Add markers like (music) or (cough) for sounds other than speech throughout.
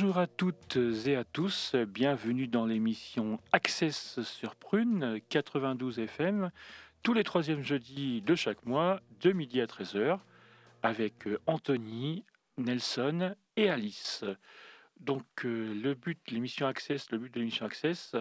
Bonjour à toutes et à tous, bienvenue dans l'émission Access sur Prune 92 FM, tous les troisièmes jeudis de chaque mois, de midi à 13h, avec Anthony, Nelson et Alice. Donc euh, le but de l'émission Access, le but de l'émission Access,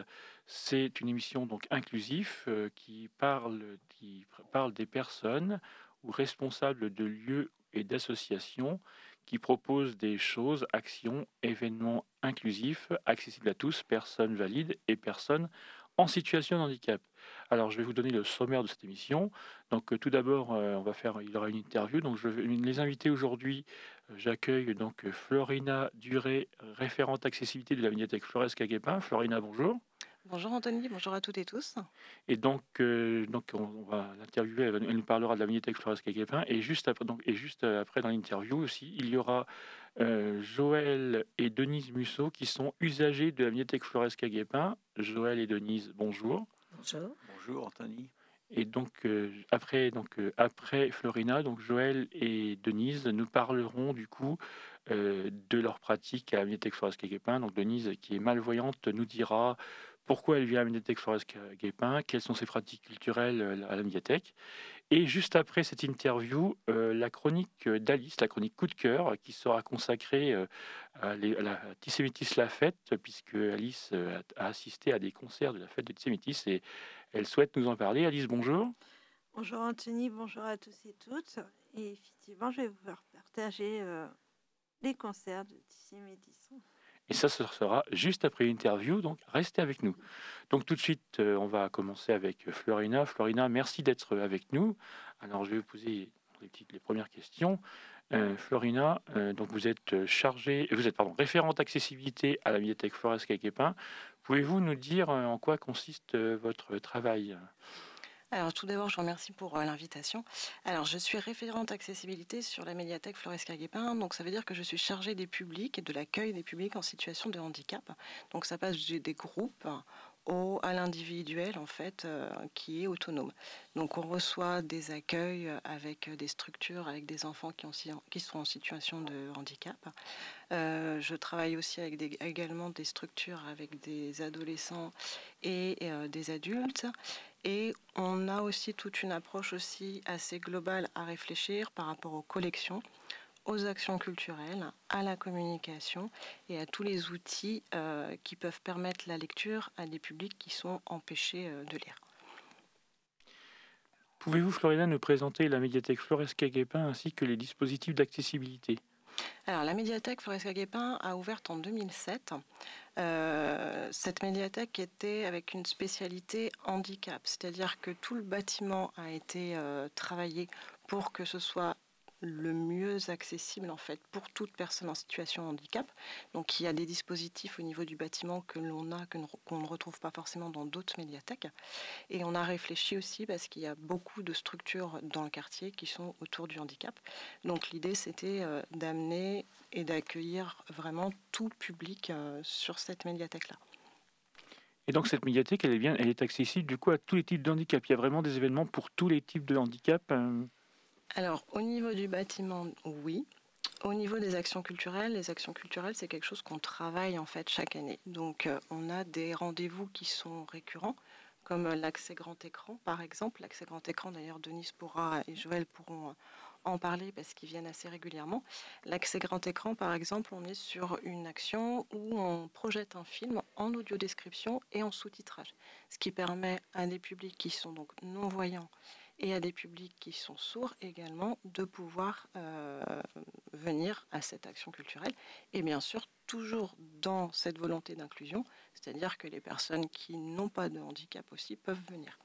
c'est une émission donc inclusive euh, qui parle, qui parle des personnes ou responsables de lieux et d'associations qui proposent des choses, actions, événements inclusifs, accessibles à tous, personnes valides et personnes en situation de handicap. Alors, je vais vous donner le sommaire de cette émission. Donc, euh, tout d'abord, euh, on va faire, il y aura une interview. Donc, je vais les inviter aujourd'hui. Euh, j'accueille donc Florina Duré, référente accessibilité de la médiathèque Flores Caguépin. Florina, bonjour. Bonjour Anthony, bonjour à toutes et tous. Et donc, donc on, va l'interviewer, elle, nous parlera de la médiathèque Flores Caguépin. Et juste après, donc, et juste après dans l'interview aussi, il y aura Joël et Denise Musso qui sont usagers de la médiathèque Flores Caguépin. Joël et Denise, bonjour. Bonjour. Bonjour Anthony. Et donc euh, après, donc euh, après Florina, donc Joël et Denise nous parleront du coup euh, de leur pratique à la médiathèque Flores Caguépin. Donc Denise, qui est malvoyante, nous dira pourquoi elle vient à la médiathèque Flores Caguépin, quelles sont ses pratiques culturelles à la médiathèque. Et juste après cette interview, la chronique d'Alice, la chronique coup de cœur, qui sera consacrée à, la Tissémétis La Fête, puisque Alice a, assisté à des concerts de la fête de Tissémétis et elle souhaite nous en parler. Alice, bonjour. Bonjour Anthony, bonjour à tous et toutes. Et effectivement, je vais vous faire partager euh, les concerts de Tissi Médisson. Et ça, ce sera juste après l'interview, donc restez avec nous. Donc tout de suite, euh, on va commencer avec Florina. Florina, merci d'être avec nous. Alors je vais vous poser les, premières questions. Euh, Florina, donc vous êtes chargée, vous êtes pardon, référente accessibilité à la médiathèque Flores Caquépin. Pouvez-vous nous dire euh, en quoi consiste euh, votre travail? Alors tout d'abord, je vous remercie pour euh, l'invitation. Alors je suis référente accessibilité sur la médiathèque Flores Caguépin, donc ça veut dire que je suis chargée des publics et de l'accueil des publics en situation de handicap. Donc ça passe des groupes à l'individuel en fait euh, qui est autonome. Donc on reçoit des accueils avec des structures, avec des enfants qui, ont, qui sont en situation de handicap. Euh, je travaille aussi avec des, également des structures avec des adolescents et des adultes. Et on a aussi toute une approche aussi assez globale à réfléchir par rapport aux collections aux actions culturelles, à la communication et à tous les outils euh, qui peuvent permettre la lecture à des publics qui sont empêchés euh, de lire. Pouvez-vous, Florina, nous présenter la médiathèque Flores Caguépin ainsi que les dispositifs d'accessibilité? Alors, la médiathèque Flores Caguépin a ouvert en 2007. Euh, cette médiathèque était avec une spécialité handicap, c'est-à-dire que tout le bâtiment a été travaillé pour que ce soit le mieux accessible en fait pour toute personne en situation de handicap. Donc il y a des dispositifs au niveau du bâtiment que l'on a qu'on ne retrouve pas forcément dans d'autres médiathèques. Et on a réfléchi aussi parce qu'il y a beaucoup de structures dans le quartier qui sont autour du handicap. Donc l'idée c'était euh, d'amener et d'accueillir vraiment tout public euh, sur cette médiathèque là. Et donc cette médiathèque, elle est bien, elle est accessible du coup à tous les types de handicap. Il y a vraiment des événements pour tous les types de handicap. Euh, alors, au niveau du bâtiment, oui. Au niveau des actions culturelles, les actions culturelles, c'est quelque chose qu'on travaille en fait chaque année. Donc, euh, on a des rendez-vous qui sont récurrents, comme l'accès grand écran, par exemple. L'accès grand écran, d'ailleurs, Denise pourra et Joël pourront en parler parce qu'ils viennent assez régulièrement. L'accès grand écran, par exemple, on est sur une action où on projette un film en audio description et en sous-titrage, ce qui permet à des publics qui sont donc non-voyants et à des publics qui sont sourds également de pouvoir euh, venir à cette action culturelle. Et bien sûr, toujours dans cette volonté d'inclusion, c'est-à-dire que les personnes qui n'ont pas de handicap aussi peuvent venir.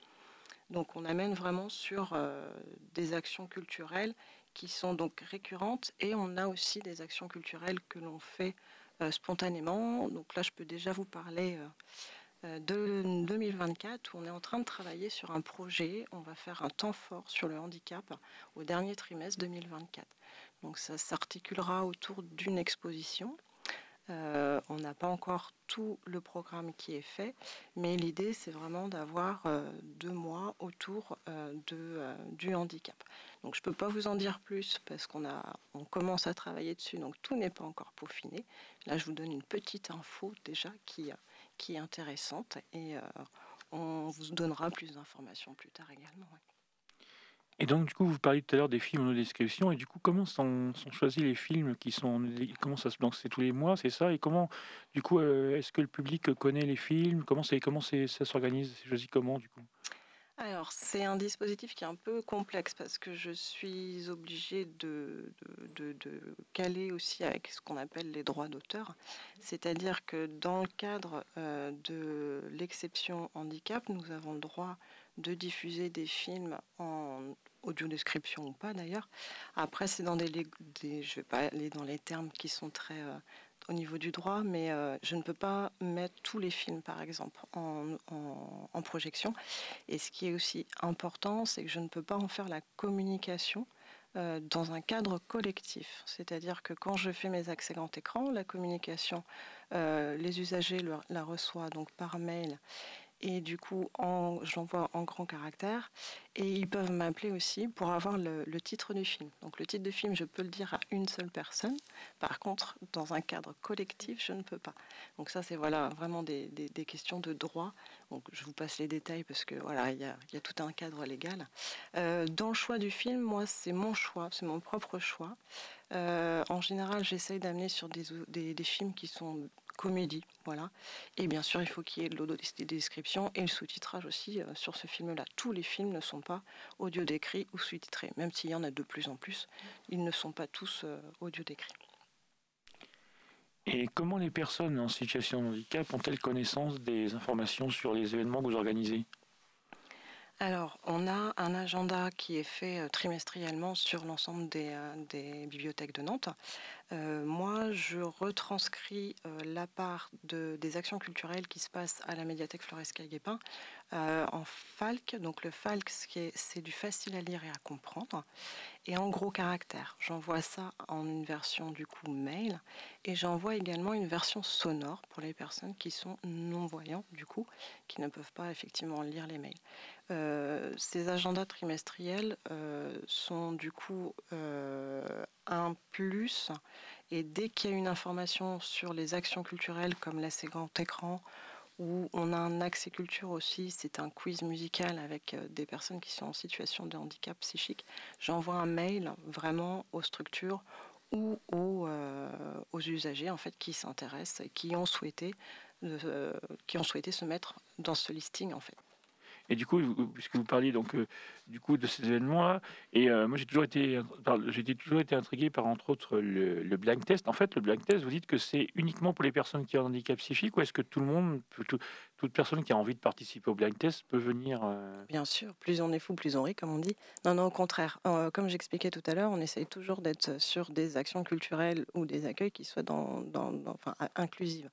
Donc on amène vraiment sur euh, des actions culturelles qui sont donc récurrentes et on a aussi des actions culturelles que l'on fait euh, spontanément. Donc là, je peux déjà vous parler de 2024 où on est en train de travailler sur un projet. On va faire un temps fort sur le handicap au dernier trimestre 2024. Donc ça s'articulera autour d'une exposition Euh, on n'a pas encore tout le programme qui est fait, mais l'idée c'est vraiment d'avoir euh, deux mois autour euh, de, du handicap. Donc je ne peux pas vous en dire plus parce qu'on on commence à travailler dessus, donc tout n'est pas encore peaufiné. Là je vous donne une petite info déjà qui, qui est intéressante et on vous donnera plus d'informations plus tard également. Et donc, du coup, vous parliez tout à l'heure des films en description, et du coup, comment sont, choisis les films qui sont, comment ça se, donc c'est tous les mois, c'est ça, et comment, du coup, euh, est-ce que le public connaît les films, comment c'est, comment ça s'organise, c'est choisi comment, du coup? Alors, c'est un dispositif qui est un peu complexe parce que je suis obligée de, de, caler aussi avec ce qu'on appelle les droits d'auteur. C'est-à-dire que dans le cadre euh, de l'exception handicap, nous avons le droit de diffuser des films en audio description ou pas d'ailleurs. Après, c'est dans des, des, je vais pas aller dans les termes qui sont très euh, au niveau du droit, mais euh, je ne peux pas mettre tous les films, par exemple, en, projection. Et ce qui est aussi important, c'est que je ne peux pas en faire la communication euh, dans un cadre collectif. C'est-à-dire que quand je fais mes accès grand écran, la communication, les usagers la reçoivent donc par mail et du coup j'envoie en grand caractère et ils peuvent m'appeler aussi pour avoir le, titre du film. Donc le titre du film, je peux le dire à une seule personne. Par contre, dans un cadre collectif, je ne peux pas. Donc ça, c'est voilà vraiment des, questions de droit. Donc je vous passe les détails parce que voilà, il y a, tout un cadre légal. Euh, dans le choix du film, moi, c'est mon choix, c'est mon propre choix. Euh, en général, j'essaye d'amener sur des, des, films qui sont comédie, voilà. Et bien sûr, il faut qu'il y ait de description et le sous-titrage aussi euh, sur ce film-là. Tous les films ne sont pas audio décrits ou sous-titrés, même s'il y en a de plus en plus, ils ne sont pas tous euh, audio décrits. Et comment les personnes en situation de handicap ont-elles connaissance des informations sur les événements que vous organisez? Alors, on a un agenda qui est fait euh, trimestriellement sur l'ensemble des, bibliothèques de Nantes. Euh, moi, je retranscris euh, la part des actions culturelles qui se passent à la médiathèque Floresca-Guépin euh, en FALC. Donc le FALC, c'est du facile à lire et à comprendre et en gros caractères. J'envoie ça en une version du coup mail et j'envoie également une version sonore pour les personnes qui sont non-voyantes du coup, qui ne peuvent pas effectivement lire les mails. ces agendas trimestriels sont du coup un plus. Et dès qu'il y a une information sur les actions culturelles comme la grand écran, où on a un accès culture aussi, c'est un quiz musical avec euh, des personnes qui sont en situation de handicap psychique, j'envoie un mail vraiment aux structures ou aux, euh, usagers en fait qui s'intéressent et qui ont souhaité euh, qui ont souhaité se mettre dans ce listing en fait. Et du coup, puisque vous parliez donc euh, du coup de ces événements-là, et euh, moi j'ai toujours été, j'ai toujours été intrigué par entre autres le, le, blank test. En fait, le blank test, vous dites que c'est uniquement pour les personnes qui ont un handicap psychique, ou est-ce que tout le monde, toute personne qui a envie de participer au blank test peut venir euh? Bien sûr, plus on est fou, plus on rit, comme on dit. Non, non, au contraire. comme j'expliquais tout à l'heure, on essaye toujours d'être sur des actions culturelles ou des accueils qui soient dans, inclusives.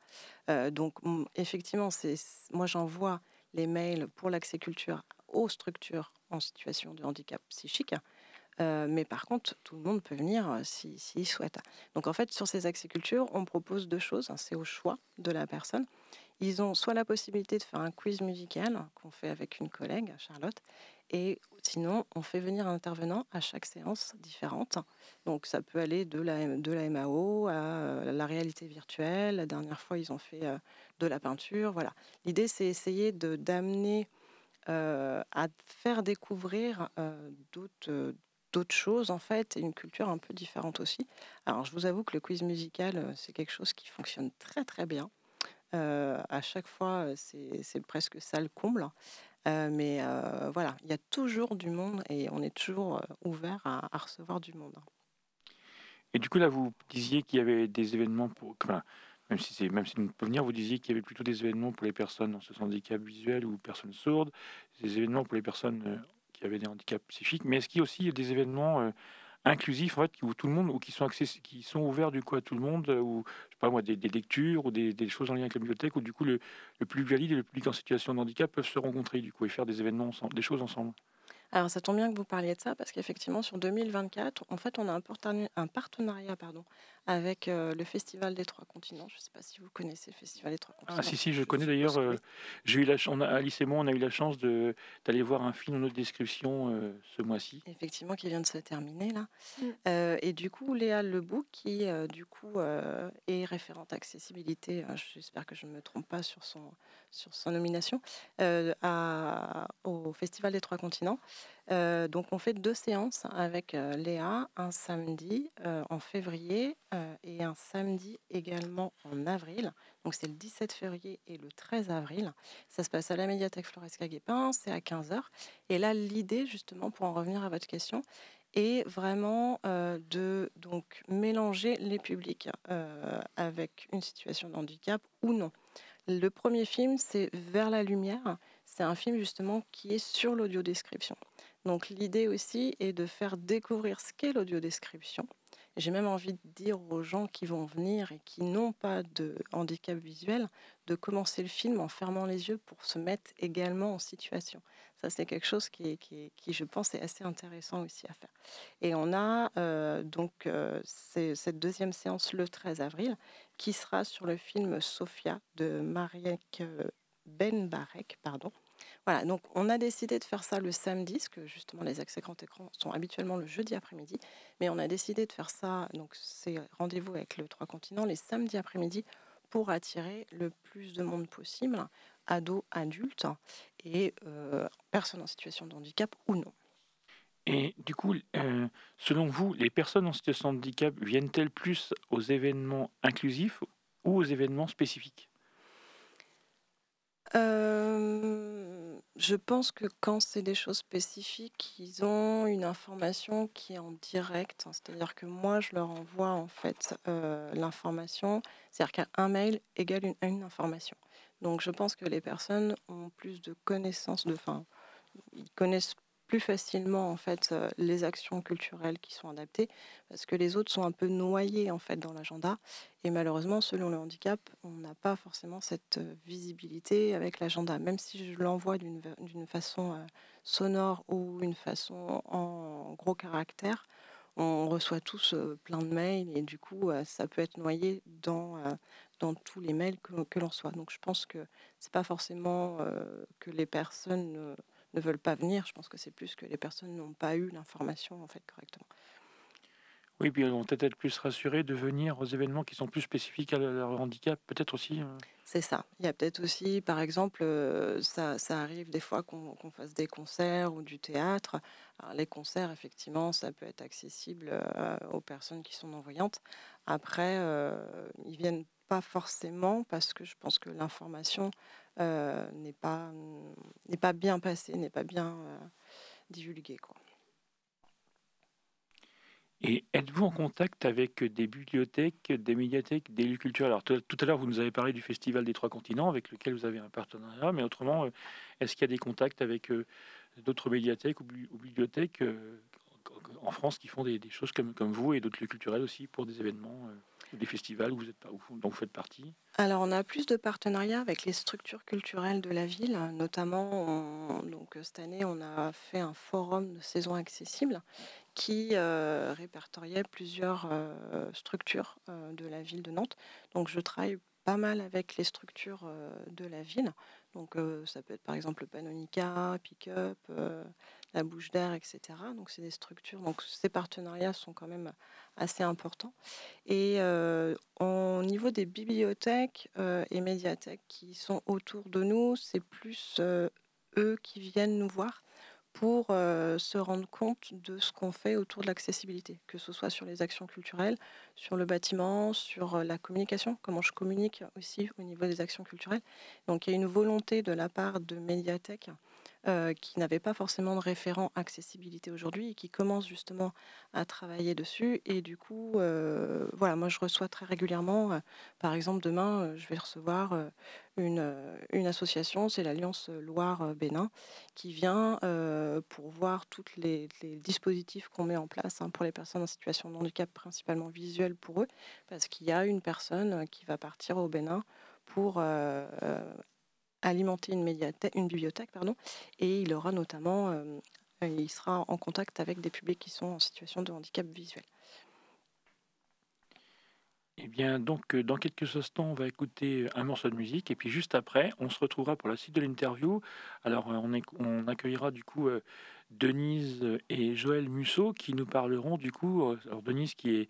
donc, effectivement, c'est moi j'envoie les mails pour l'accès culture aux structures en situation de handicap psychique. Euh, mais par contre, tout le monde peut venir euh, s'il si, souhaite. Donc en fait, sur ces accès culture, on propose deux choses. Hein, c'est au choix de la personne. Ils ont soit la possibilité de faire un quiz musical qu'on fait avec une collègue, Charlotte, et sinon, on fait venir un intervenant à chaque séance différente. Donc ça peut aller de la, de la MAO à euh, la réalité virtuelle. La dernière fois, ils ont fait de la peinture. Voilà. L'idée, c'est essayer de d'amener euh, à faire découvrir euh, d'autres euh, d'autres choses en fait et une culture un peu différente aussi. Alors je vous avoue que le quiz musical c'est quelque chose qui fonctionne très très bien. à chaque fois c'est presque ça le comble. Mais voilà, il y a toujours du monde et on est toujours ouvert à, recevoir du monde. Et du coup là vous disiez qu'il y avait des événements pour, même si c'est même si peut venir, vous disiez qu'il y avait plutôt des événements pour les personnes en ce handicap visuel ou personnes sourdes, des événements pour les personnes euh, qui avaient des handicaps psychiques, mais est-ce qu'il y a aussi des événements euh, inclusifs en fait où tout le monde ou qui sont qui sont ouverts du coup à tout le monde euh, ou je sais pas moi des, lectures ou des, choses en lien avec la bibliothèque où du coup le, le plus valide et le public en situation de handicap peuvent se rencontrer du coup et faire des événements des choses ensemble. Alors ça tombe bien que vous parliez de ça parce qu'effectivement sur 2024, en fait, on a un partenariat pardon, avec euh, le Festival des Trois Continents. Je ne sais pas si vous connaissez le Festival des Trois ah, Continents. Ah si si, je connais d'ailleurs. Euh, j'ai eu la on a, Alice et moi, on a eu la chance d'aller voir un film en autre description euh, ce mois-ci. Effectivement, qui vient de se terminer là. Mm. et du coup, Léa Lebouc, qui du coup est référente accessibilité, j'espère que je ne me trompe pas sur son sur son nomination à, au Festival des Trois Continents. Euh, donc on fait deux séances avec euh, Léa, un samedi euh, en février et un samedi également en avril. Donc c'est le 17 février et le 13 avril. Ça se passe à la médiathèque Floresca Guépin, c'est à 15h. Et là l'idée justement pour en revenir à votre question est vraiment de donc mélanger les publics avec une situation de handicap ou non. Le premier film, c'est Vers la lumière. C'est un film justement qui est sur l'audiodescription. Donc l'idée aussi est de faire découvrir ce qu'est l'audiodescription. J'ai même envie de dire aux gens qui vont venir et qui n'ont pas de handicap visuel de commencer le film en fermant les yeux pour se mettre également en situation. Ça, c'est quelque chose qui, qui, je pense, est assez intéressant aussi à faire. Et on a euh, donc euh, cette deuxième séance le 13 avril qui sera sur le film Sophia de Mariek Ben Barek, pardon, voilà, donc on a décidé de faire ça le samedi, parce que justement les accès grand écran sont habituellement le jeudi après-midi, mais on a décidé de faire ça, donc c'est rendez-vous avec le Trois Continents, les samedis après-midi, pour attirer le plus de monde possible, ados, adultes et euh, personnes en situation de handicap ou non. Et du coup, euh, selon vous, les personnes en situation de handicap viennent-elles plus aux événements inclusifs ou aux événements spécifiques? Euh, je pense que quand c'est des choses spécifiques, ils ont une information qui est en direct. Hein. C'est-à-dire que moi, je leur envoie en fait euh, l'information. C'est-à-dire qu'un mail égale une, information. Donc, je pense que les personnes ont plus de connaissances, de, enfin, ils connaissent plus facilement en fait les actions culturelles qui sont adaptées parce que les autres sont un peu noyés en fait dans l'agenda et malheureusement selon le handicap on n'a pas forcément cette visibilité avec l'agenda. Même si je l'envoie d'une façon sonore ou une façon en gros caractère on reçoit tous plein de mails et du coup ça peut être noyé dans dans tous les mails que, que l'on reçoit. Donc je pense que c'est pas forcément que les personnes ne veulent pas venir. Je pense que c'est plus que les personnes n'ont pas eu l'information en fait correctement. Oui, puis vont peut-être être plus rassurées de venir aux événements qui sont plus spécifiques à leur handicap, peut-être aussi. Hein. C'est ça. Il y a peut-être aussi, par exemple, euh, ça, ça, arrive des fois qu'on fasse des concerts ou du théâtre. Alors, les concerts, effectivement, ça peut être accessible euh, aux personnes qui sont non-voyantes. Après, euh, ils viennent pas forcément parce que je pense que l'information euh, n'est pas, pas bien passée, n'est pas bien euh, divulguée. Quoi. Et êtes-vous en contact avec des bibliothèques, des médiathèques, des lieux culturels? Alors tout, à l'heure, vous nous avez parlé du Festival des Trois Continents avec lequel vous avez un partenariat, mais autrement, euh, est-ce qu'il y a des contacts avec d'autres médiathèques ou, bibliothèques en France qui font des, choses comme, comme vous et d'autres lieux culturels aussi pour des événements des festivals vous, êtes, dont vous faites partie Alors, on a plus de partenariats avec les structures culturelles de la ville. Notamment, donc, cette année, on a fait un forum de saison accessible qui euh, répertoriait plusieurs euh, structures euh, de la ville de Nantes. Donc, je travaille pas mal avec les structures de la ville. Donc, ça peut être par exemple le Panonica, Pick-up la bouche d'air, etc. Donc c'est des structures. Donc ces partenariats sont quand même assez importants. Et euh, au niveau des bibliothèques euh, et médiathèques qui sont autour de nous, c'est plus euh, eux qui viennent nous voir pour se rendre compte de ce qu'on fait autour de l'accessibilité, que ce soit sur les actions culturelles, sur le bâtiment, sur la communication, comment je communique aussi au niveau des actions culturelles. Donc il y a une volonté de la part de médiathèques euh, qui n'avaient pas forcément de référent accessibilité aujourd'hui et qui commencent justement à travailler dessus. Et du coup, euh, voilà, moi je reçois très régulièrement, euh, par exemple demain, je vais recevoir une, une, association, c'est l'Alliance Loire-Bénin, qui vient pour voir tous les, dispositifs qu'on met en place hein, pour les personnes en situation de handicap, principalement visuel pour eux, parce qu'il y a une personne qui va partir au Bénin pour alimenter une, une bibliothèque, pardon, et il aura notamment euh, il sera en contact avec des publics qui sont en situation de handicap visuel. Eh bien, donc, dans quelques instants, on va écouter un morceau de musique et puis juste après, on se retrouvera pour la suite de l'interview. Alors, on, on, accueillera du coup Denise et Joël Musso qui nous parleront du coup. alors, Denise qui est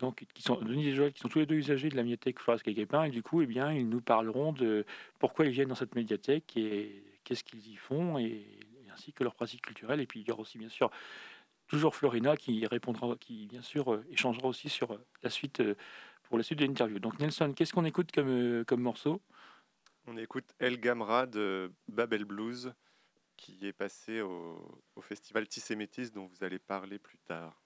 donc, qui sont, Denise et Joël qui sont tous les deux usagers de la médiathèque Flores Guépin et du coup, eh bien, ils nous parleront de pourquoi ils viennent dans cette médiathèque et qu'est-ce qu'ils y font et, ainsi que leur pratique culturelle. Et puis, il y aura aussi, bien sûr, toujours Florina qui répondra, qui bien sûr échangera aussi sur la suite pour la suite de l'interview. Donc Nelson, qu'est-ce qu'on écoute comme, euh, comme morceau? On écoute El Gamra de Babel Blues qui est passé au, au festival Tissémétis dont vous allez parler plus tard.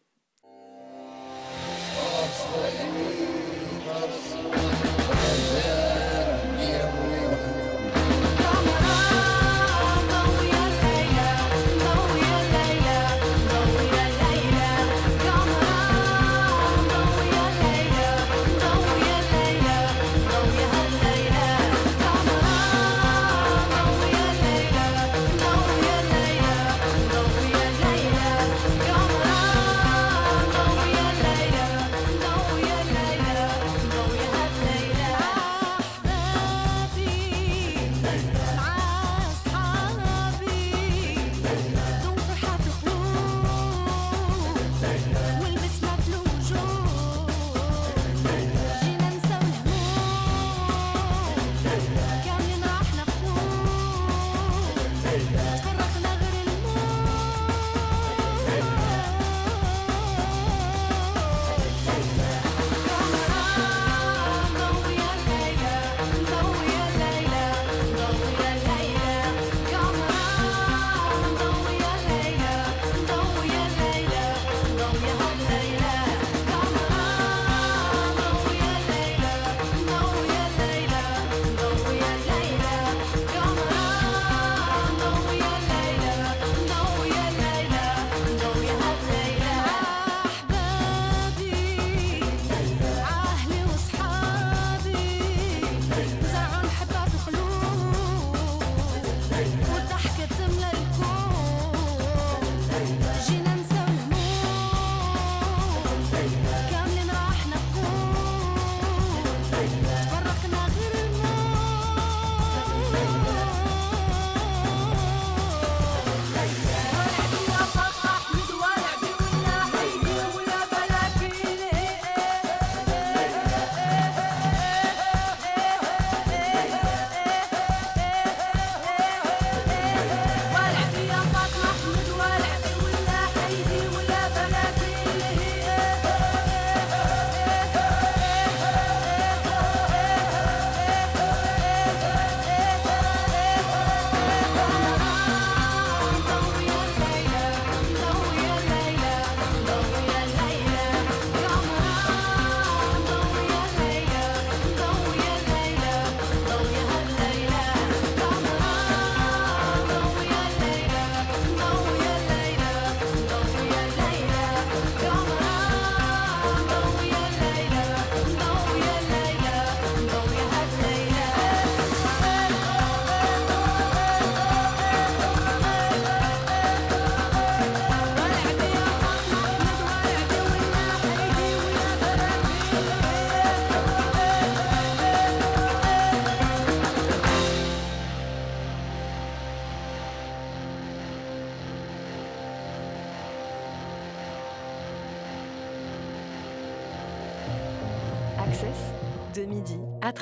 De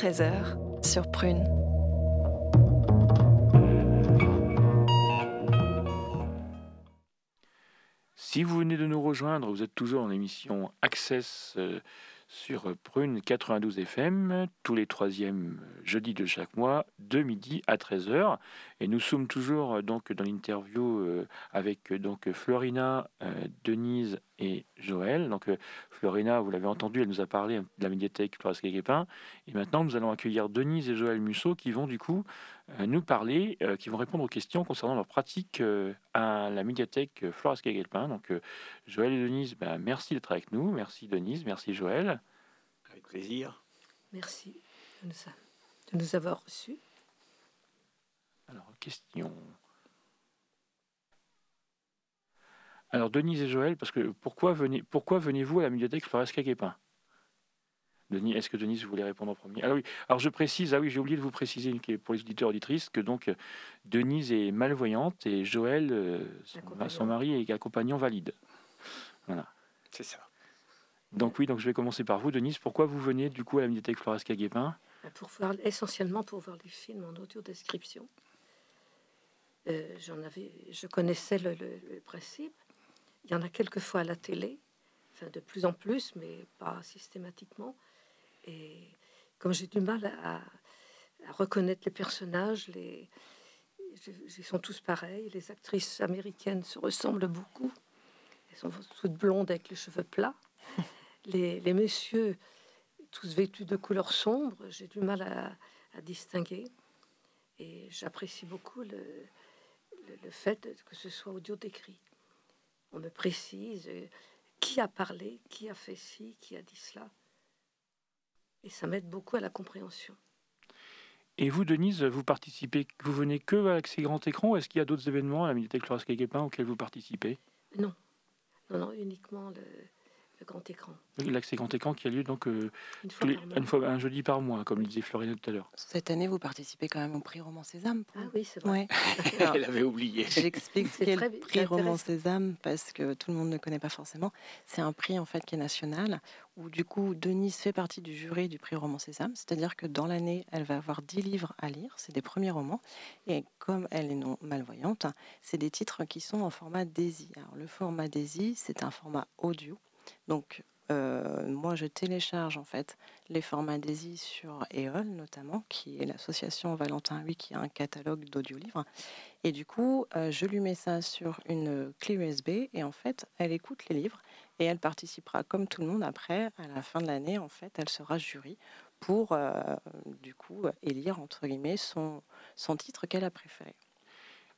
13h sur Prune. Si vous venez de nous rejoindre, vous êtes toujours en émission Access euh, sur Prune 92 FM, tous les troisièmes jeudis de chaque mois, de midi à 13h. Et nous sommes toujours euh, donc dans l'interview euh, avec donc Florina, Denise et Joël. Donc Florina, vous l'avez entendu, elle nous a parlé de la médiathèque Flores Guépin. Et maintenant, nous allons accueillir Denise et Joël Musso qui vont du coup nous parler, qui vont répondre aux questions concernant leur pratique à la médiathèque Flores Guépin. Donc Joël et Denise, ben, merci d'être avec nous. Merci Denise, merci Joël. Avec plaisir. Merci de nous avoir reçus. Alors, question. Alors, Denise et Joël, parce que pourquoi venez, pourquoi venez-vous à la médiathèque Floresca Guépin Denis, est-ce que Denise voulait répondre en premier? Alors oui, alors je précise, ah oui, j'ai oublié de vous préciser pour les auditeurs auditrices que donc Denise est malvoyante et Joël, euh, son, son, mari, est accompagnant valide. Voilà. C'est ça. Donc oui, donc je vais commencer par vous, Denise. Pourquoi vous venez du coup à la médiathèque Floresca Guépin Pour voir, essentiellement pour voir les films en audio description. Euh, j'en avais, je connaissais le, le, principe. Il y en a quelques fois à la télé, enfin de plus en plus, mais pas systématiquement. Et comme j'ai du mal à, à, reconnaître les personnages, les, ils sont tous pareils. Les actrices américaines se ressemblent beaucoup. Elles sont toutes blondes avec les cheveux plats. (laughs) Les, les messieurs, tous vêtus de couleurs sombres, j'ai du mal à, à distinguer. Et j'apprécie beaucoup le, le, fait que ce soit audio décrit. On me précise euh, qui a parlé, qui a fait ci, qui a dit cela. Et ça m'aide beaucoup à la compréhension. Et vous, Denise, vous participez, vous venez que avec ces grands écrans ou est-ce qu'il y a d'autres événements à la Médiathèque Flores Guépin auxquels vous participez? Non, non, non, uniquement le, grand écran. L'accès grand écran qui a lieu donc euh, une, fois un jeudi par mois, comme le disait Florian tout à l'heure. Cette année, vous participez quand même au prix Roman Sésame. Ah oui, c'est vrai. (laughs) Elle avait oublié. J'explique ce qu'est le prix Roman Sésame parce que tout le monde ne connaît pas forcément. C'est un prix en fait qui est national où du coup Denise fait partie du jury du prix Roman Sésame, c'est-à-dire que dans l'année, elle va avoir 10 livres à lire, c'est des premiers romans, et comme elle est non malvoyante, c'est des titres qui sont en format DAISY. Alors le format DAISY, c'est un format audio, donc, euh, moi, je télécharge en fait les formats DAISY sur EOL notamment, qui est l'association Valentin 8 qui a un catalogue d'audiolivres. Et du coup, euh, je lui mets ça sur une clé USB et en fait, elle écoute les livres et elle participera comme tout le monde après, à la fin de l'année, en fait, elle sera jury pour euh, du coup élire entre guillemets son, son titre qu'elle a préféré.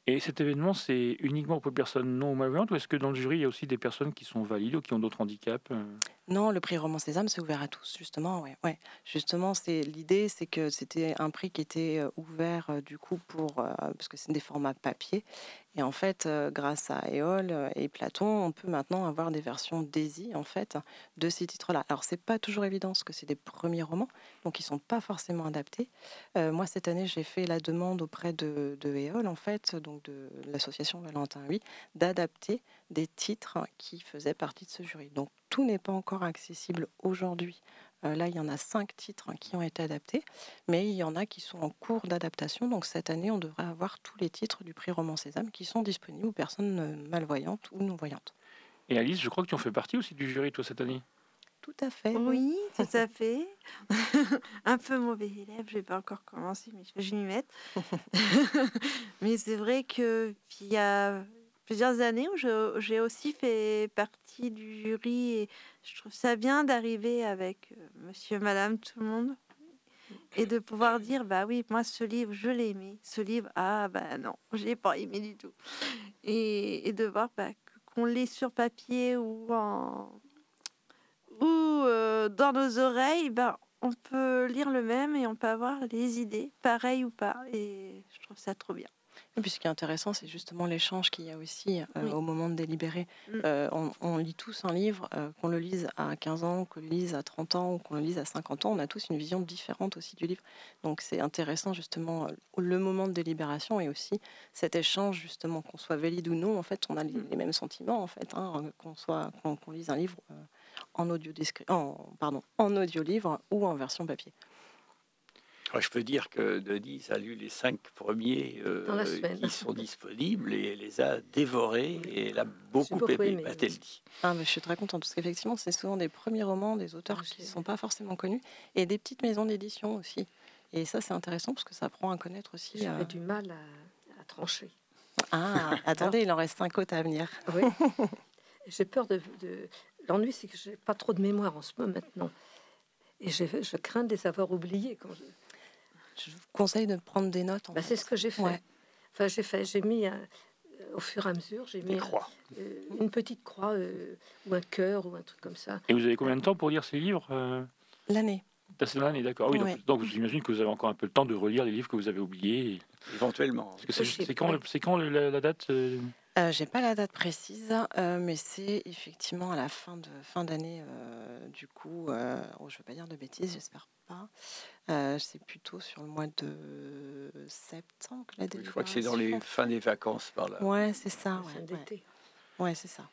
Et cet événement, c'est uniquement pour les personnes non malvoyantes ou est-ce que dans le jury, il y a aussi des personnes qui sont valides ou qui ont d'autres handicaps euh? Non, le prix Roman Sésame, c'est ouvert à tous, justement. Ouais, ouais. Justement, c'est l'idée, c'est que c'était un prix qui était euh, ouvert euh, du coup pour parce que c'est des formats papier et en fait, euh, grâce à Éole euh, et Platon, on peut maintenant avoir des versions Daisy en fait de ces titres-là. Alors c'est pas toujours évident parce que c'est des premiers romans, donc ils sont pas forcément adaptés. Euh, moi cette année, j'ai fait la demande auprès de, de en fait, donc de l'association Valentin 8, d'adapter des titres qui faisaient partie de ce jury. Donc tout n'est pas encore accessible aujourd'hui euh, là, il y en a cinq titres qui ont été adaptés, mais il y en a qui sont en cours d'adaptation. Donc cette année, on devrait avoir tous les titres du prix Roman Sésame qui sont disponibles aux personnes euh, malvoyantes ou non-voyantes. Et Alice, je crois que tu en fais partie aussi du jury, toi, cette année tout à fait. Oui, tout à fait. (laughs) un peu mauvais élève, je n'ai pas encore commencé, mais je vais m'y mettre. (laughs) mais c'est vrai qu'il y a plusieurs années où j'ai aussi fait partie du jury et je trouve ça bien d'arriver avec euh, monsieur, madame, tout le monde et de pouvoir dire bah oui, moi ce livre je l'ai aimé, ce livre ah bah non, (laughs) j'ai pas aimé du tout. Et, de voir bah, qu'on l'ait sur papier ou en ou euh, dans nos oreilles, bah, on peut lire le même et on peut avoir les idées pareilles ou pas. Et je trouve ça trop bien. Et puis ce qui est intéressant, c'est justement l'échange qu'il y a aussi euh, au moment de délibérer. Mm. Euh, on, lit tous un livre, euh, qu'on le lise à 15 ans, qu'on le lise à 30 ans ou qu'on le lise à 50 ans, on a tous une vision différente aussi du livre. Donc c'est intéressant justement le moment de délibération et aussi cet échange justement qu'on soit valide ou non. En fait, on a les, mm. mêmes sentiments en fait, hein, qu'on soit qu'on lise un livre en audio en, pardon en audio livre ou en version papier je peux dire que Denis a lu les cinq premiers euh, qui sont disponibles et elle les a dévorés et elle a beaucoup, aimé, ah, je suis très contente parce qu'effectivement, c'est souvent des premiers romans des auteurs qui ne sont pas forcément connus et des petites maisons d'édition aussi. Et ça, c'est intéressant parce que ça apprend à connaître aussi. J'avais euh, du mal à, trancher. Ah, (laughs) attendez, il en reste cinq autres à venir. Oui. (laughs) J'ai peur de. L'ennui, c'est que j'ai pas trop de mémoire en ce moment maintenant. Et je crains de les avoir oubliés quand je je vous conseille de prendre des notes. Bah, c'est ce que j'ai fait. Enfin, j'ai fait, j'ai mis au fur et à mesure, j'ai mis euh, une petite croix euh, ou un cœur ou un truc comme ça. Et vous avez combien de temps pour lire ces livres euh? L'année. C'est l'année, d'accord. Oui, donc, j'imagine que vous avez encore un peu le temps de relire les livres que vous avez oubliés. Éventuellement. C'est quand, quand la, date euh, J'ai pas la date précise, euh, mais c'est effectivement à la fin de fin d'année. Euh, du coup, oh, je veux pas dire de bêtises, j'espère pas. c'est plutôt sur le mois de septembre la Je crois que c'est dans les fins des vacances par là. Ouais, c'est ça. Ouais, ouais. c'est ça.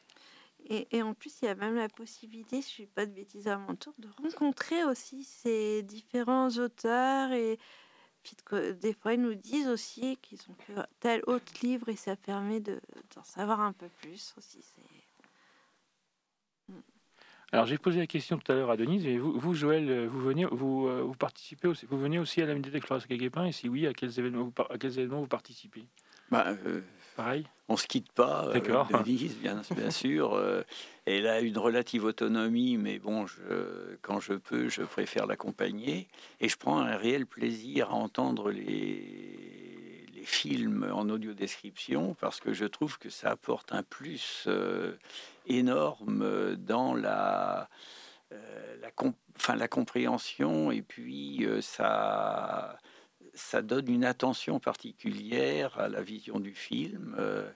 Et, et, en plus, il y a même la possibilité, si je ne suis pas de bêtises à mon tour, de rencontrer aussi ces différents auteurs et puis des fois, ils nous disent aussi qu'ils ont fait tel autre livre et ça permet d'en savoir un peu plus aussi. Mm. Alors j'ai posé la question tout à l'heure à Denise, et vous, vous Joël, vous venez, vous, euh, vous participez aussi, vous venez aussi à la médiathèque Florence Guépin, et si oui, à quels événements vous, à quels événements vous participez? Bah, euh, Pareil. On se quitte pas. Euh, D'accord. Denise, bien, bien sûr. elle a une relative autonomie, mais bon, je, quand je peux, je préfère l'accompagner, et je prends un réel plaisir à entendre les les films en audio description parce que je trouve que ça apporte un plus énorme dans la, euh, la, compréhension et puis euh, ça, ça donne une attention particulière à la vision du film. Euh,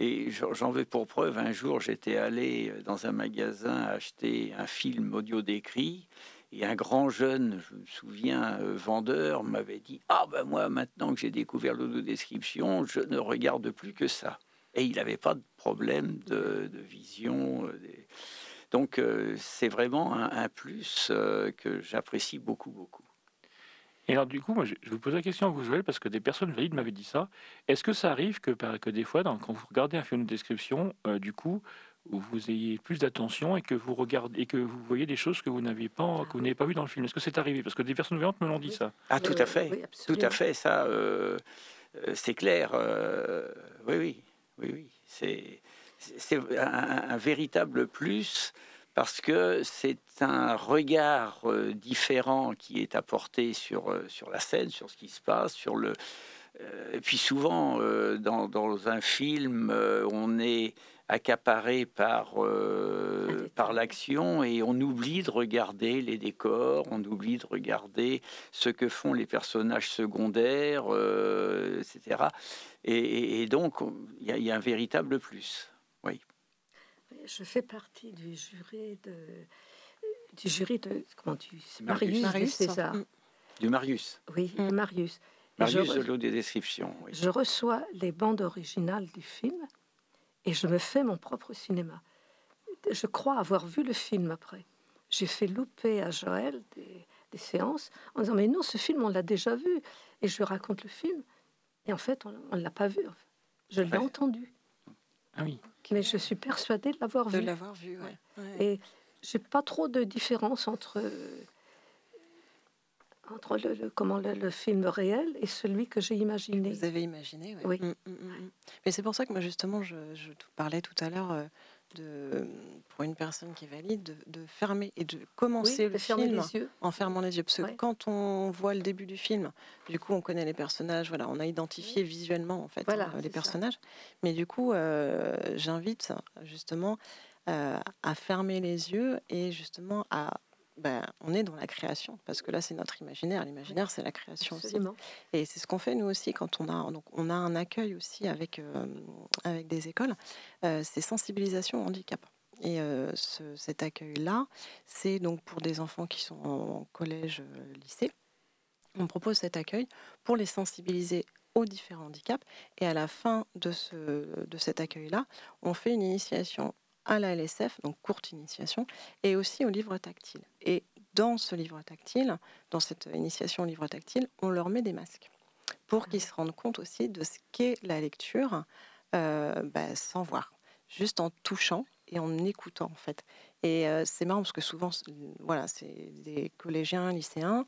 et j'en veux pour preuve, un jour j'étais allé dans un magasin acheter un film audio décrit et un grand jeune, je me souviens, vendeur, m'avait dit Ah ben moi, maintenant que j'ai découvert l'audio-description, je ne regarde plus que ça et il n'avait pas de problème de, vision. Euh, donc euh, c'est vraiment un, plus euh, que j'apprécie beaucoup, beaucoup. Et alors du coup, moi, je vous pose la question à vous, Joël, parce que des personnes valides m'avaient dit ça. Est-ce que ça arrive que, que des fois, quand vous regardez un film de description, du coup, vous ayez plus d'attention et que vous regardez et que vous voyez des choses que vous n'avez pas que vous n'avez pas vu dans le film? Est-ce que c'est arrivé? Parce que des personnes voyantes me l'ont dit ça. Ah tout à fait, tout à fait. Ça, c'est clair. oui, oui. Oui, oui, c'est un, véritable plus parce que c'est un regard euh, différent qui est apporté sur, euh, sur la scène, sur ce qui se passe, sur le. Euh, et puis souvent, dans, dans, un film, on est accaparé par, euh, par l'action et on oublie de regarder les décors, on oublie de regarder ce que font les personnages secondaires, euh, etc. Et, donc, il y, a un véritable plus. Je fais partie du jury de du jury de comment tu Marius, Marius c'est ça. Mm. Du Marius. Oui, mm. Marius. Marius de l'eau des descriptions. Je reçois les bandes originales du film et je me fais mon propre cinéma. Je crois avoir vu le film après. J'ai fait louper à Joël des, séances en disant Mais non, ce film, on l'a déjà vu. Et je lui raconte le film. Et en fait, on ne l'a pas vu. Je l'ai entendu. Ah oui. Mais je suis persuadée de l'avoir vu. De l'avoir vu, ouais. Et j'ai pas trop de différence entre entre le, comment le, film réel et celui que j'ai imaginé. Vous avez imaginé, oui. Mm, mm, mm, Mais c'est pour ça que moi justement, je, je parlais tout à l'heure euh, de pour une personne qui est valide de, fermer et de commencer le film en fermant les yeux, parce que quand on voit le début du film, du coup, on connaît les personnages, voilà, on a identifié visuellement en fait euh, les personnages. Mais du coup, euh, j'invite justement à fermer les yeux et justement à ben, on est dans la création, parce que là, c'est notre imaginaire. L'imaginaire, c'est la création aussi. Et c'est ce qu'on fait, nous aussi, quand on a, donc, on a un accueil aussi avec, euh, avec des écoles, euh, c'est sensibilisation au handicap. Et euh, cet accueil-là, c'est donc pour des enfants qui sont en collège, lycée. On propose cet accueil pour les sensibiliser aux différents handicaps. Et à la fin de, ce, de cet accueil-là, on fait une initiation à la LSF, donc courte initiation, et aussi au livre tactile. Et dans ce livre tactile, dans cette initiation au livre tactile, on leur met des masques pour qu'ils se rendent compte aussi de ce qu'est la lecture euh, bah, sans voir, juste en touchant et en écoutant en fait. Et euh, c'est marrant parce que souvent, voilà, c'est des collégiens, lycéens,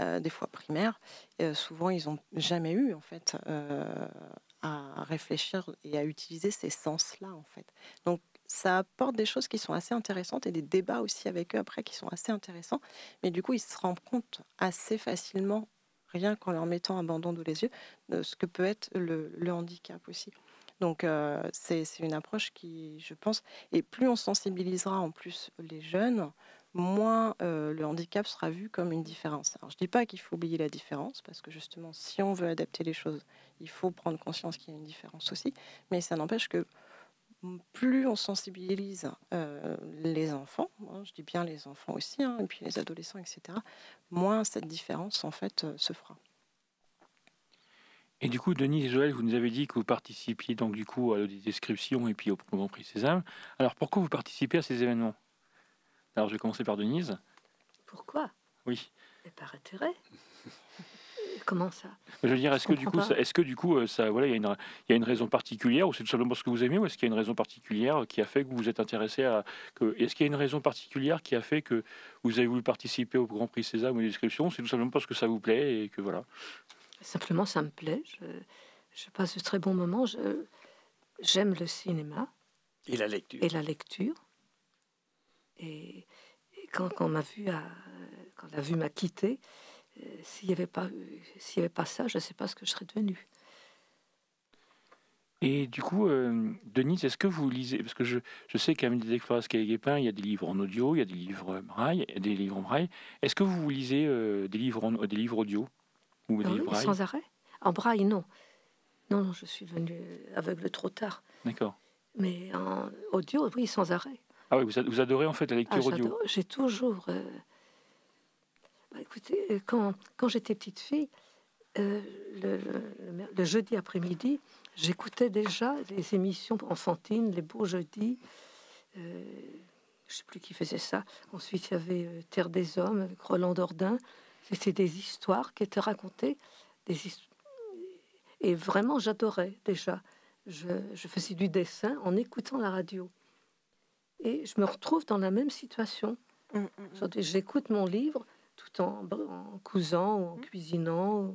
euh, des fois primaires, souvent ils n'ont jamais eu en fait à réfléchir et à utiliser ces sens-là en fait. Donc ça apporte des choses qui sont assez intéressantes et des débats aussi avec eux après qui sont assez intéressants. Mais du coup, ils se rendent compte assez facilement, rien qu'en leur mettant un bandon de les yeux, de ce que peut être le, handicap aussi. Donc euh, c'est une approche qui, je pense, et plus on sensibilisera en plus les jeunes, moins le handicap sera vu comme une différence. Alors, je ne dis pas qu'il faut oublier la différence, parce que justement, si on veut adapter les choses, il faut prendre conscience qu'il y a une différence aussi, mais ça n'empêche que plus on sensibilise les enfants, hein, je dis bien les enfants aussi, hein, et puis les adolescents, etc., moins cette différence en fait se fera. Et du coup, Denis et Joël, vous nous avez dit que vous participiez donc du coup à la description et puis au Grand Prix César. Alors pourquoi vous participez à ces événements? Alors je vais commencer par Denise. Pourquoi? Oui. Et par intérêt. Comment ça Je veux dire, est-ce que, du coup, ça, est-ce que du coup, ça, voilà, il y, a une, il y a une raison particulière, ou c'est tout simplement ce que vous aimez, ou est-ce qu'il y a une raison particulière qui a fait que vous vous êtes intéressé à, que, est-ce qu'il y a une raison particulière qui a fait que vous avez voulu participer au Grand Prix César ou aux descriptions C'est tout simplement parce que ça vous plaît et que voilà. Simplement, ça me plaît. Je, passe de très bons moments. J'aime le cinéma. Et la lecture. Et la lecture. Et, quand, quand, m'a vu quand la vue m'a quitté, euh, s'il n'y avait, pas, s'il avait pas ça, je ne sais pas ce que je serais devenu. Et du coup, euh, Denise, est-ce que vous lisez Parce que je, je sais qu'à Médédec Flores Guépin, il y a des livres en audio, il y a des livres braille, des livres en braille. Est-ce que vous lisez euh, des, livres en, des livres audio ah sans arrêt En braille, non. Non, non, je suis venu aveugle trop tard. D'accord. Mais en audio, oui, sans arrêt. Ah oui, vous, adorez en fait la lecture ah, audio J'ai toujours. Euh, écoutez, euh, quand, quand j'étais petite fille, euh, le, le, jeudi après-midi, j'écoutais déjà les émissions enfantines, les beaux jeudis. je ne sais plus qui faisait ça. Ensuite, il y avait Terre des Hommes avec Roland Dordain. C'était des histoires qui étaient racontées. Des Et vraiment, j'adorais déjà. Je, faisais du dessin en écoutant la radio. Et je me retrouve dans la même situation. Mmh, mmh, mmh. J'écoute mon livre tout en, en cousant ou en cuisinant.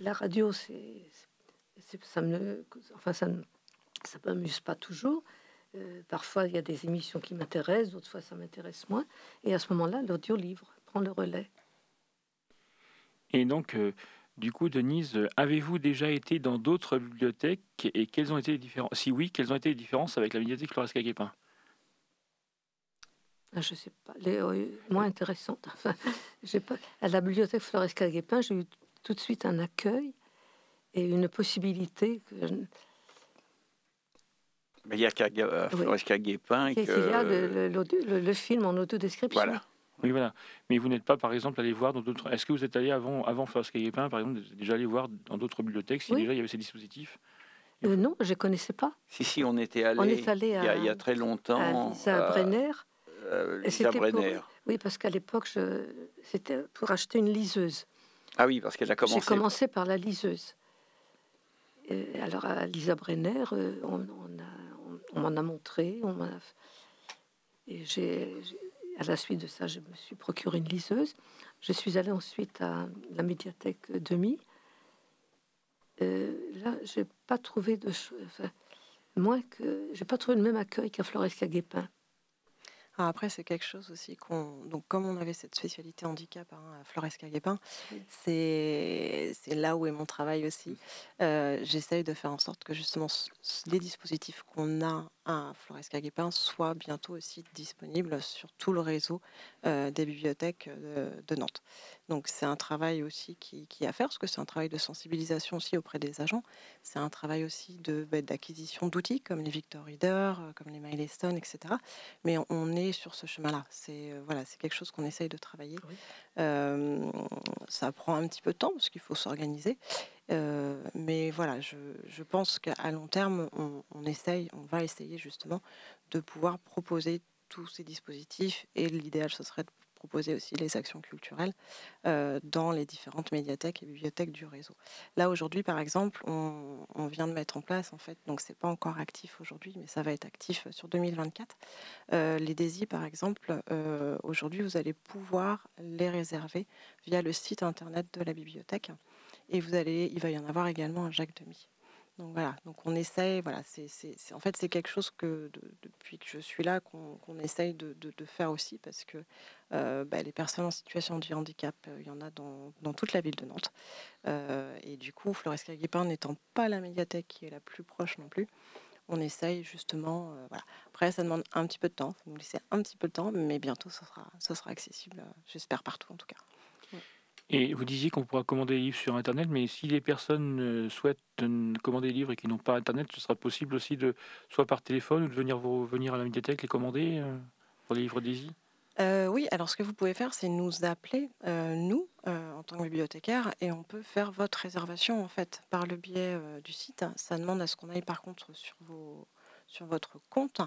La radio, c'est, ça me, enfin ça, ça m'amuse pas toujours. Euh, parfois, il y a des émissions qui m'intéressent, d'autres fois, ça m'intéresse moins. Et à ce moment-là, l'audio-livre prend le relais. Et donc, euh, du coup, Denise, avez-vous déjà été dans d'autres bibliothèques et quelles ont été les différences Si oui, quelles ont été les différences avec la bibliothèque Floresca Guépin ah, je sais pas, les euh, moins intéressantes. (laughs) Enfin, j'ai pas à la bibliothèque Floresca Guépin, j'ai eu tout de suite un accueil et une possibilité que mais il y a qu'à euh, Guépin que... Il y a le, le, film en autodescription? Voilà. Oui, voilà. Mais vous n'êtes pas, par exemple, allé voir dans d'autres. Est-ce que vous êtes allé avant, avant Floresca Guépin, par exemple, déjà allé voir dans d'autres bibliothèques si déjà il y avait ces dispositifs? Euh, Non, je ne connaissais pas. Si, si, on était allé, on est allé il, y a, très longtemps. À Lisa Brenner. Euh, Brenner. Oui, parce qu'à l'époque, c'était pour acheter une liseuse. Ah oui, parce qu'elle a commencé. J'ai commencé par la liseuse. alors, à Lisa Brenner, on, on m'en a montré. On Et j'ai, à la suite de ça, je me suis procuré une liseuse. Je suis allée ensuite à la médiathèque Demi. Euh, là, j'ai pas trouvé de enfin, moins que j'ai pas trouvé le même accueil qu'à Floresca Guépin. Ah, après, c'est quelque chose aussi qu'on. Donc, comme on avait cette spécialité handicap hein, à Floresca Guépin, c'est là où est mon travail aussi. Euh, j'essaye de faire en sorte que justement les dispositifs qu'on a à Floresca Guépin soient bientôt aussi disponibles sur tout le réseau euh, des bibliothèques de, Nantes. Donc, c'est un travail aussi qui, qui a à faire, parce que c'est un travail de sensibilisation aussi auprès des agents. C'est un travail aussi bah, d'acquisition d'outils comme les Victor Reader, comme les Milestone, etc. Mais on est sur ce chemin-là. C'est euh, voilà, c'est quelque chose qu'on essaye de travailler. Euh, ça prend un petit peu de temps parce qu'il faut s'organiser. Euh, mais voilà, je, pense qu'à long terme, on, essaye, on va essayer justement de pouvoir proposer tous ces dispositifs. Et l'idéal, ce serait de proposer aussi les actions culturelles euh, dans les différentes médiathèques et bibliothèques du réseau. Là aujourd'hui, par exemple, on, vient de mettre en place, en fait, donc c'est pas encore actif aujourd'hui, mais ça va être actif sur 2024. Euh, les DESI, par exemple, aujourd'hui, vous allez pouvoir les réserver via le site internet de la bibliothèque, et vous allez, il va y en avoir également un Jacques Demi. Donc voilà, donc on essaye, voilà, c'est, en fait c'est quelque chose que depuis que je suis là qu'on, essaye de, faire aussi parce que euh, bah, les personnes en situation de handicap, euh, il y en a dans, toute la ville de Nantes. Euh, et du coup, Floresca Guépin n'étant pas la médiathèque qui est la plus proche non plus, on essaye justement. voilà. Après, ça demande un petit peu de temps. Faut nous laisser un petit peu de temps, mais bientôt, ce sera, ce sera accessible, j'espère, partout en tout cas. Et vous disiez qu'on pourra commander des livres sur Internet, mais si les personnes souhaitent commander des livres et qui n'ont pas Internet, ce sera possible aussi de, soit par téléphone ou de venir, venir à la médiathèque les commander pour les livres d'Easy? Euh, oui, alors ce que vous pouvez faire, c'est nous appeler, euh, nous, euh, en tant que bibliothécaire, et on peut faire votre réservation, en fait, par le biais du site. Ça demande à ce qu'on aille, par contre, sur, vos, sur votre compte,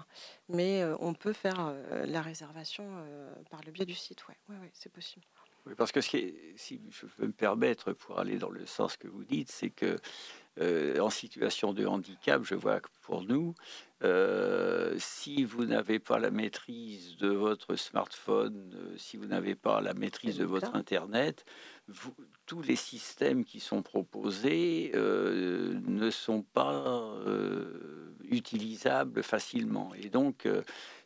mais on peut faire la réservation par le biais du site. Oui, ouais, ouais, c'est possible. Oui, parce que ce qui si je peux me permettre, pour aller dans le sens que vous dites, c'est que en situation de handicap, je vois que pour nous, euh, si vous n'avez pas la maîtrise de votre smartphone, euh, si vous n'avez pas la maîtrise de votre Internet, tous les systèmes qui sont proposés euh, ne sont pas utilisables facilement. Et donc,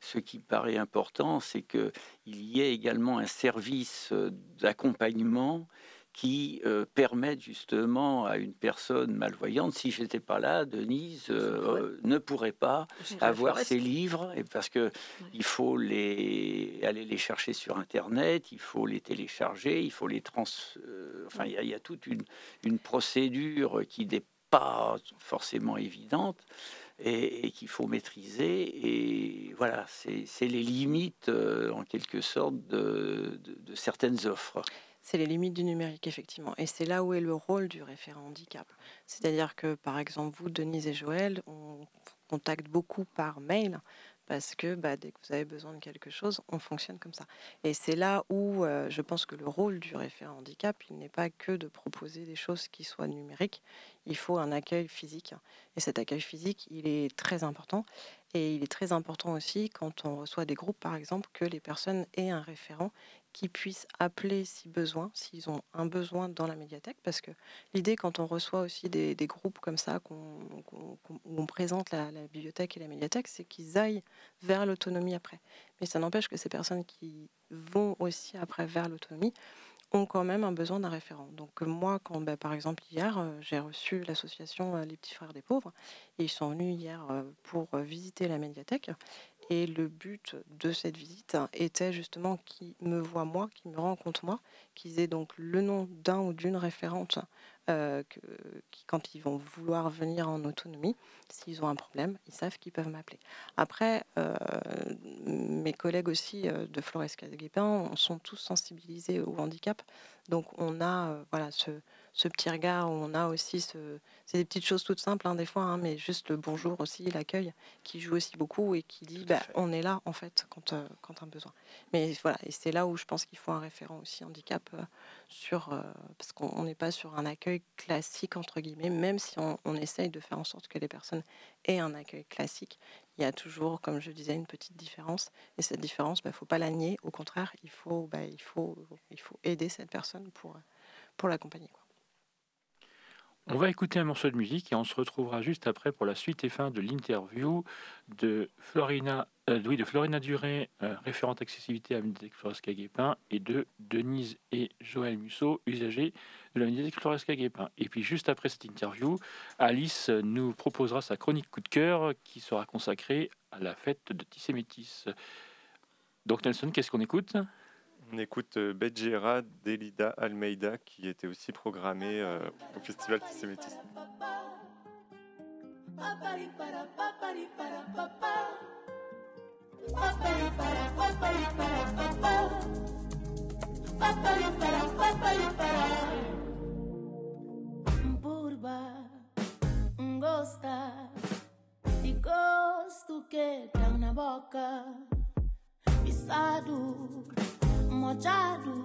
ce qui paraît important, c'est qu'il y ait également un service d'accompagnement qui euh, permettent justement à une personne malvoyante, si j'étais pas là, Denise euh, ne pourrait pas avoir ses livres, et parce que il faut les aller les chercher sur internet, il faut les télécharger, il faut les trans, euh, enfin il y, a toute une, une procédure qui n'est pas forcément évidente. Et, qu'il faut maîtriser. Et voilà, c'est les limites, en quelque sorte, de, de certaines offres c'est les limites du numérique, effectivement. Et c'est là où est le rôle du référent handicap. C'est-à-dire que, par exemple, vous, Denise et Joël, on contacte beaucoup par mail parce que bah, dès que vous avez besoin de quelque chose, on fonctionne comme ça. Et c'est là où euh, je pense que le rôle du référent handicap, il n'est pas que de proposer des choses qui soient numériques, il faut un accueil physique. Et cet accueil physique, il est très important. Et il est très important aussi quand on reçoit des groupes, par exemple, que les personnes aient un référent qui puissent appeler si besoin, s'ils ont un besoin dans la médiathèque, parce que l'idée quand on reçoit aussi des, groupes comme ça, qu'on, où on présente la, bibliothèque et la médiathèque, c'est qu'ils aillent vers l'autonomie après. Mais ça n'empêche que ces personnes qui vont aussi après vers l'autonomie ont quand même un besoin d'un référent. Donc moi, quand bah, par exemple hier, euh, j'ai reçu l'association euh, Les Petits Frères des Pauvres, et ils sont venus hier euh, pour visiter la médiathèque, et le but de cette visite était justement qu'ils me voient moi, qu'ils me rencontrent moi, qu'ils aient donc le nom d'un ou d'une référente euh, que, quand ils vont vouloir venir en autonomie, s'ils ont un problème, ils savent qu'ils peuvent m'appeler. Après, euh, mes collègues aussi euh, de Flores Guépin sont tous sensibilisés au handicap. Donc on a voilà ce, ce petit regard, on a aussi ce. C'est des petites choses toutes simples, hein, des fois, hein, mais juste le bonjour aussi, l'accueil, qui joue aussi beaucoup et qui dit bah, on est là, en fait, quand, euh, quand un besoin. Mais voilà, et c'est là où je pense qu'il faut un référent aussi handicap, euh, sur, euh, parce qu'on n'est pas sur un accueil classique, entre guillemets, même si on, on, essaye de faire en sorte que les personnes aient un accueil classique. Il y a toujours, comme je disais, une petite différence. Et cette différence, il bah, ne faut pas la nier. Au contraire, il faut, bah, il faut, il faut aider cette personne pour, pour l'accompagner. On va écouter un morceau de musique et on se retrouvera juste après pour la suite et fin de l'interview de Florina, euh, euh, référente accessibilité à Médiathèque Floresca Guépin, et de Denise et Joël Musso, usagers de la Médiathèque Floresca Guépin. Et puis juste après cette interview, Alice nous proposera sa chronique coup de cœur qui sera consacrée à la fête de Tissé Métis. Donc Nelson, qu'est-ce qu'on écoute? On écoute euh, Bedjera d'Elida Almeida qui était aussi programmée euh, au festival que dá na boca, mojadu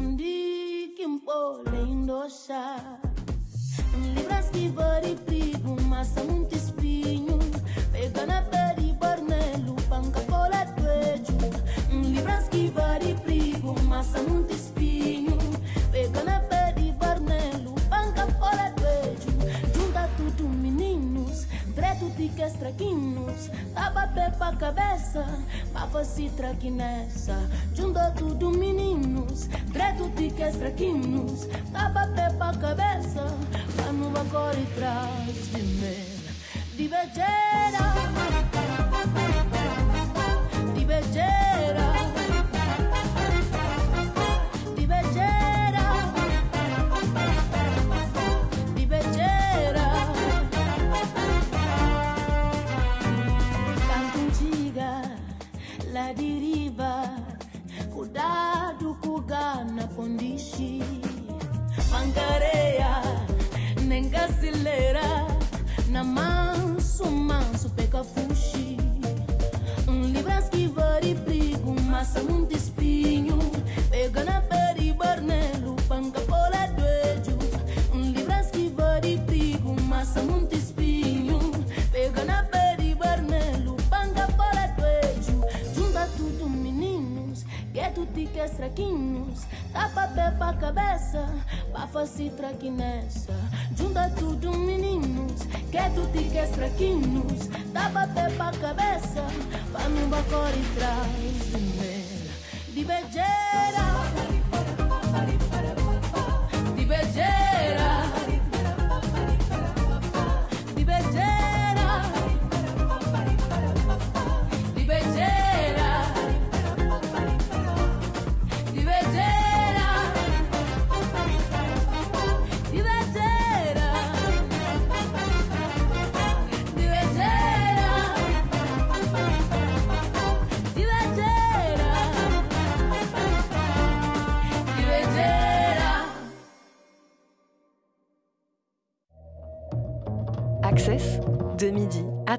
ndikimpole indosha. Libraski vari prigu masamunti spinyu pegana peri barnelu pancapola tueju libraski vari prigu masamunti spinyu. fica traquinhos, a bater pra cabeça, pava se traque nessa, junto do meninos, treto fica traquinhos, a bater pra cabeça, pra numa cor e trás de mim, de beijera, de beijera. Kugana pondishi, mangarea, nengasilera, na manso manso pega fushi. Libras que vari brigo, massa muito espinho, pega na peri Preto, piques, traquinhos Tapa pé pra cabeça Pra fazer traque nessa. Junta tudo, meninos Quieto, piques, traquinhos Tapa pé pra cabeça pra não embora e trás de mim. De beijeira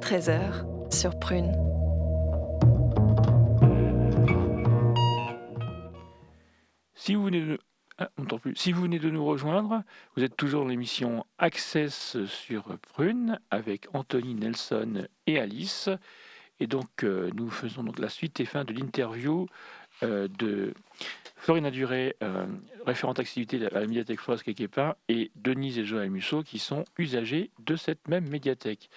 13h sur Prune. Si vous venez de... ah, plus. Si vous venez de nous rejoindre, vous êtes toujours dans l'émission Access sur Prune avec Anthony Nelson et Alice. Et donc, euh, nous faisons donc la suite et fin de l'interview euh, de Florina Duré, euh, référente activité à la médiathèque Flores Quéquépin, et Denise et Joël Musso, qui sont usagers de cette même médiathèque.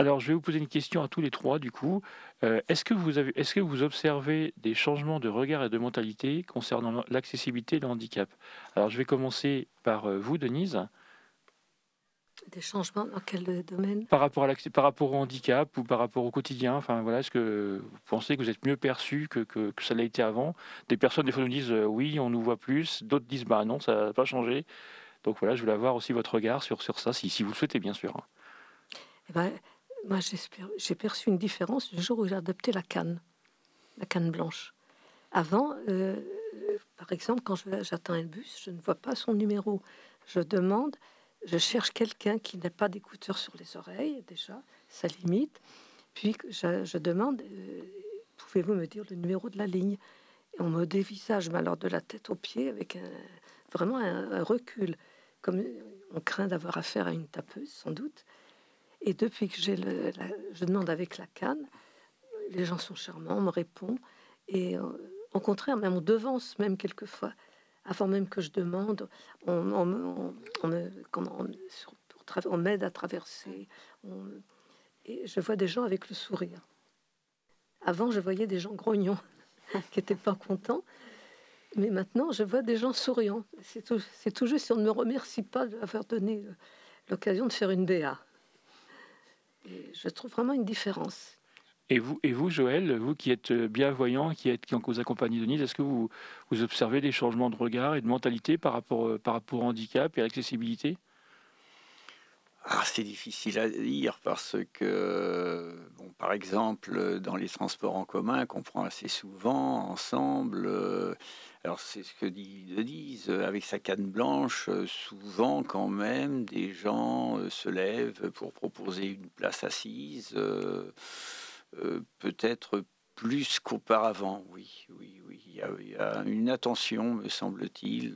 Alors, je vais vous poser une question à tous les trois, du coup. Euh, est-ce que vous avez, est-ce que vous observez des changements de regard et de mentalité concernant l'accessibilité et le handicap? Alors, je vais commencer par euh, vous, Denise, Des changements dans quel domaine? Par rapport à l'accès, par rapport au handicap ou par rapport au quotidien? Enfin, voilà, est-ce que vous pensez que vous êtes mieux perçu que, que, que ça l'a été avant? Des personnes des fois nous disent euh, oui, on nous voit plus, d'autres disent bah non, ça n'a pas changé. Donc voilà, je voulais avoir aussi votre regard sur, sur ça, si, si vous le souhaitez, bien sûr. Eh ben, moi, j'ai perçu une différence le jour où j'ai adopté la canne, la canne blanche. Avant, euh, euh, par exemple, quand j'atteins un bus, je ne vois pas son numéro. Je demande, je cherche quelqu'un qui n'a pas d'écouteurs sur les oreilles, déjà, ça limite. Puis je, demande, euh, pouvez-vous me dire le numéro de la ligne? On me dévisage, mais alors de la tête aux pieds, avec vraiment un, un recul. Comme on craint d'avoir affaire à une tapeuse, sans doute. Et depuis que j'ai le, je demande avec la canne, les gens sont charmants, on me répond. Et euh, au contraire, même on devance même quelquefois. Avant même que je demande, on, on on- me- on, m'aide à traverser. et je vois des gens avec le sourire. Avant, je voyais des gens grognons (laughs) qui n'étaient pas contents. Mais maintenant, je vois des gens souriants. C'est tout, c'est tout juste si on ne me remercie pas d'avoir donné euh, l'occasion de faire une BA. Je trouve vraiment une différence. Et vous, Joël, vous qui êtes bienvoyant, qui êtes qui vous accompagnez Denise, est-ce que vous, vous observez des changements de regard et de mentalité par rapport, par rapport au handicap et à l'accessibilité? Ah, c'est difficile à dire parce que, bon, par exemple, dans les transports en commun qu'on prend assez souvent ensemble, euh, alors c'est ce que dit Denise, euh, avec sa canne blanche, euh, souvent quand même des gens se lèvent pour proposer une place assise, peut-être plus qu'auparavant, oui, oui, oui, il il y a une attention, me semble-t-il.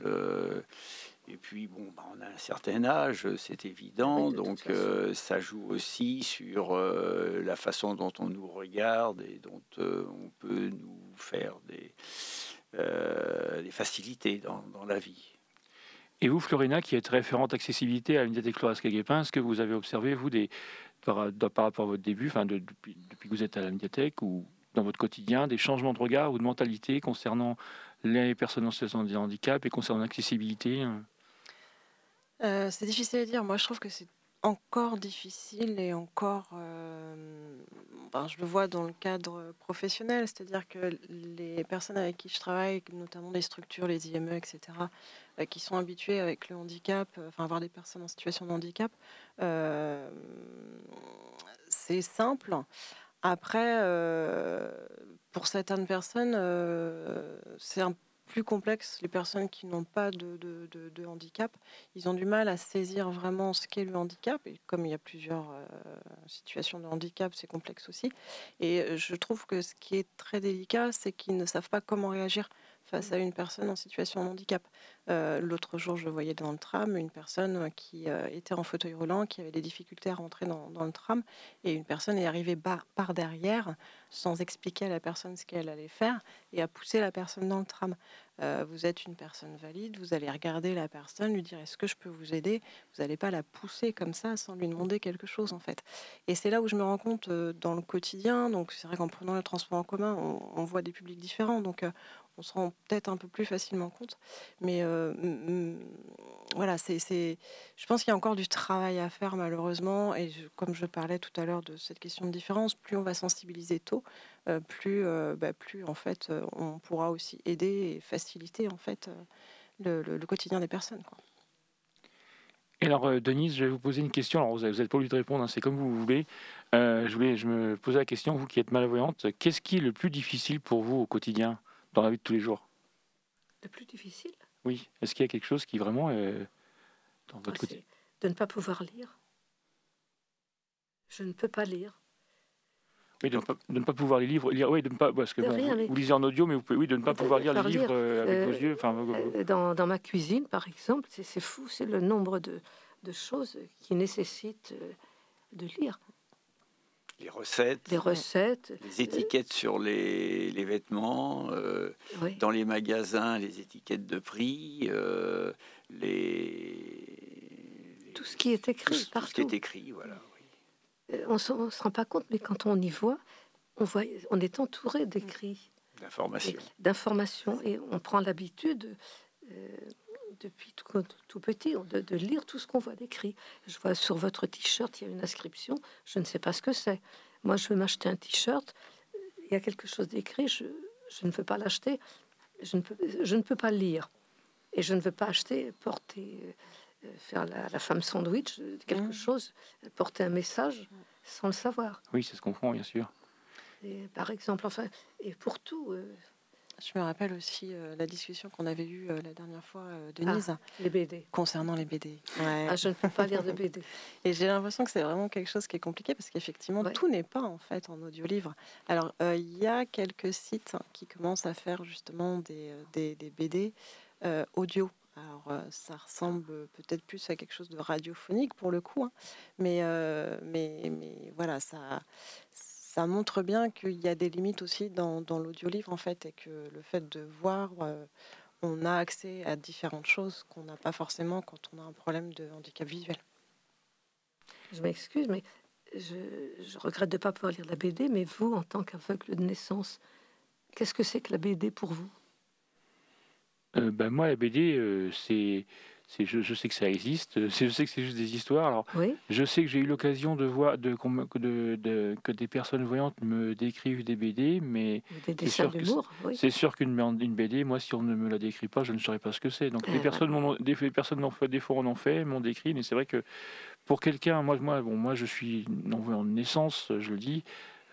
Et puis, bon, bah, on a un certain âge, c'est évident, Oui, donc euh, ça joue aussi sur euh, la façon dont on nous regarde et dont euh, on peut nous faire des, euh, des facilités dans, dans la vie. Et vous, Florina, qui êtes référente accessibilité à la médiathèque Flores Caguépin, est-ce que vous avez observé, vous, des, par, rapport à votre début, enfin, de- depuis, depuis que vous êtes à la médiathèque ou dans votre quotidien, des changements de regard ou de mentalité concernant les personnes en situation de handicap et concernant l'accessibilité hein? Euh, c'est difficile à dire. Moi, je trouve que c'est encore difficile et encore, euh, ben, je le vois dans le cadre professionnel, c'est-à-dire que les personnes avec qui je travaille, notamment les structures, les IME, etc., euh, qui sont habituées avec le handicap, enfin avoir des personnes en situation de handicap, c'est simple. Après, pour certaines personnes, c'est un plus complexe. Les personnes qui n'ont pas de, handicap, ils ont du mal à saisir vraiment ce qu'est le handicap. Et comme il y a plusieurs euh, situations de handicap, c'est complexe aussi. Et euh, je trouve que ce qui est très délicat, c'est qu'ils ne savent pas comment réagir face à une personne en situation de handicap. Euh, L'autre jour, je voyais dans le tram une personne euh, qui euh, était en fauteuil roulant, qui avait des difficultés à rentrer dans, le tram, et une personne est arrivée par, derrière, sans expliquer à la personne ce qu'elle allait faire, et a poussé la personne dans le tram. Vous êtes une personne valide, vous allez regarder la personne, lui dire est-ce que je peux vous aider? Vous n'allez pas la pousser comme ça sans lui demander quelque chose en fait. Et c'est là où je me rends compte dans le quotidien. Donc c'est vrai qu'en prenant le transport en commun, on, on voit des publics différents, donc on se rend peut-être un peu plus facilement compte. Mais euh, voilà, c'est, je pense qu'il y a encore du travail à faire malheureusement. Et comme je parlais tout à l'heure de cette question de différence, plus on va sensibiliser tôt, euh, plus, euh, bah, plus en fait on pourra aussi aider et faciliter en fait le, quotidien des personnes. Et alors, Denise, je vais vous poser une question. Alors, vous n'êtes pas obligé de répondre, hein, c'est comme vous voulez. Je, je me posais la question, vous qui êtes malvoyante, qu'est-ce qui est le plus difficile pour vous au quotidien, dans la vie de tous les jours Le plus difficile, Oui. Est-ce qu'il y a quelque chose qui vraiment est dans moi, votre c'est de ne pas pouvoir lire. Je ne peux pas lire. Oui, de ne, pas, de ne pas pouvoir les livres, lire, oui, de ne pas, parce que De bon, rien, vous, lisez en audio, mais vous pouvez, oui, de ne pas De pouvoir lire les livres euh, avec euh, vos yeux. Enfin, Euh, Dans, dans ma cuisine, par exemple, c'est fou, c'est le nombre de, de choses qui nécessitent euh, de lire. Les recettes, Des recettes, les étiquettes sur les, les vêtements, euh, oui. dans les magasins, les étiquettes de prix, euh, les... tout ce qui est écrit tout partout. ce qui est écrit, voilà. oui. Euh, On ne se rend pas compte, mais quand on y voit, on, voit, on est entouré d'écrits, L'information. et d'informations, et on prend l'habitude, euh, depuis tout, tout petit, de, de lire tout ce qu'on voit d'écrit. Je vois sur votre t-shirt, il y a une inscription, je ne sais pas ce que c'est. Moi, je veux m'acheter un t-shirt, il y a quelque chose d'écrit, je, je ne veux pas l'acheter, je ne, peux, je ne peux pas le lire. Et je ne veux pas acheter, porter, euh, faire la, la femme sandwich, euh, quelque Mm. chose, porter un message sans le savoir. Oui, c'est ce qu'on comprend, bien sûr. Et par exemple, enfin, et pour tout, euh, Je me rappelle aussi euh, la discussion qu'on avait eue euh, la dernière fois, euh, Denise, les BD. concernant les BD. Ouais. Ah, je ne peux pas lire de BD. (laughs) Et j'ai l'impression que c'est vraiment quelque chose qui est compliqué parce qu'effectivement, Ouais. tout n'est pas en fait en audio-livre. Alors, euh, il y a quelques sites qui commencent à faire justement des, des, des BD audio. Alors, ça ressemble peut-être plus à quelque chose de radiophonique pour le coup, hein. mais, mais, mais voilà, ça, ça montre bien qu'il y a des limites aussi dans, dans l'audio-livre en fait, et que le fait de voir, euh, on a accès à différentes choses qu'on n'a pas forcément quand on a un problème de handicap visuel. Je m'excuse, mais je, je regrette de ne pas pouvoir lire la BD. Mais vous, en tant qu'aveugle de naissance, qu'est-ce que c'est que la BD pour vous? Euh, ben, moi, la BD, euh, c'est, c'est, je, je sais que ça existe, (laughs) c'est- je sais que c'est juste des histoires. Alors, Oui, je sais que j'ai eu l'occasion de voir de, que de, de- que des personnes voyantes me décrivent des BD, mais dessins sûr que d'humour. Oui. c'est sûr qu'une bande- une BD, moi, si on ne me la décrit pas, je ne saurais pas ce que c'est. Donc, Euh, des personnes, ont- des, personnes fait, des fois, on en fait, m'ont décrit, mais c'est vrai que pour quelqu'un, moi, moi, bon, moi, je suis non-voyant de naissance, je le dis.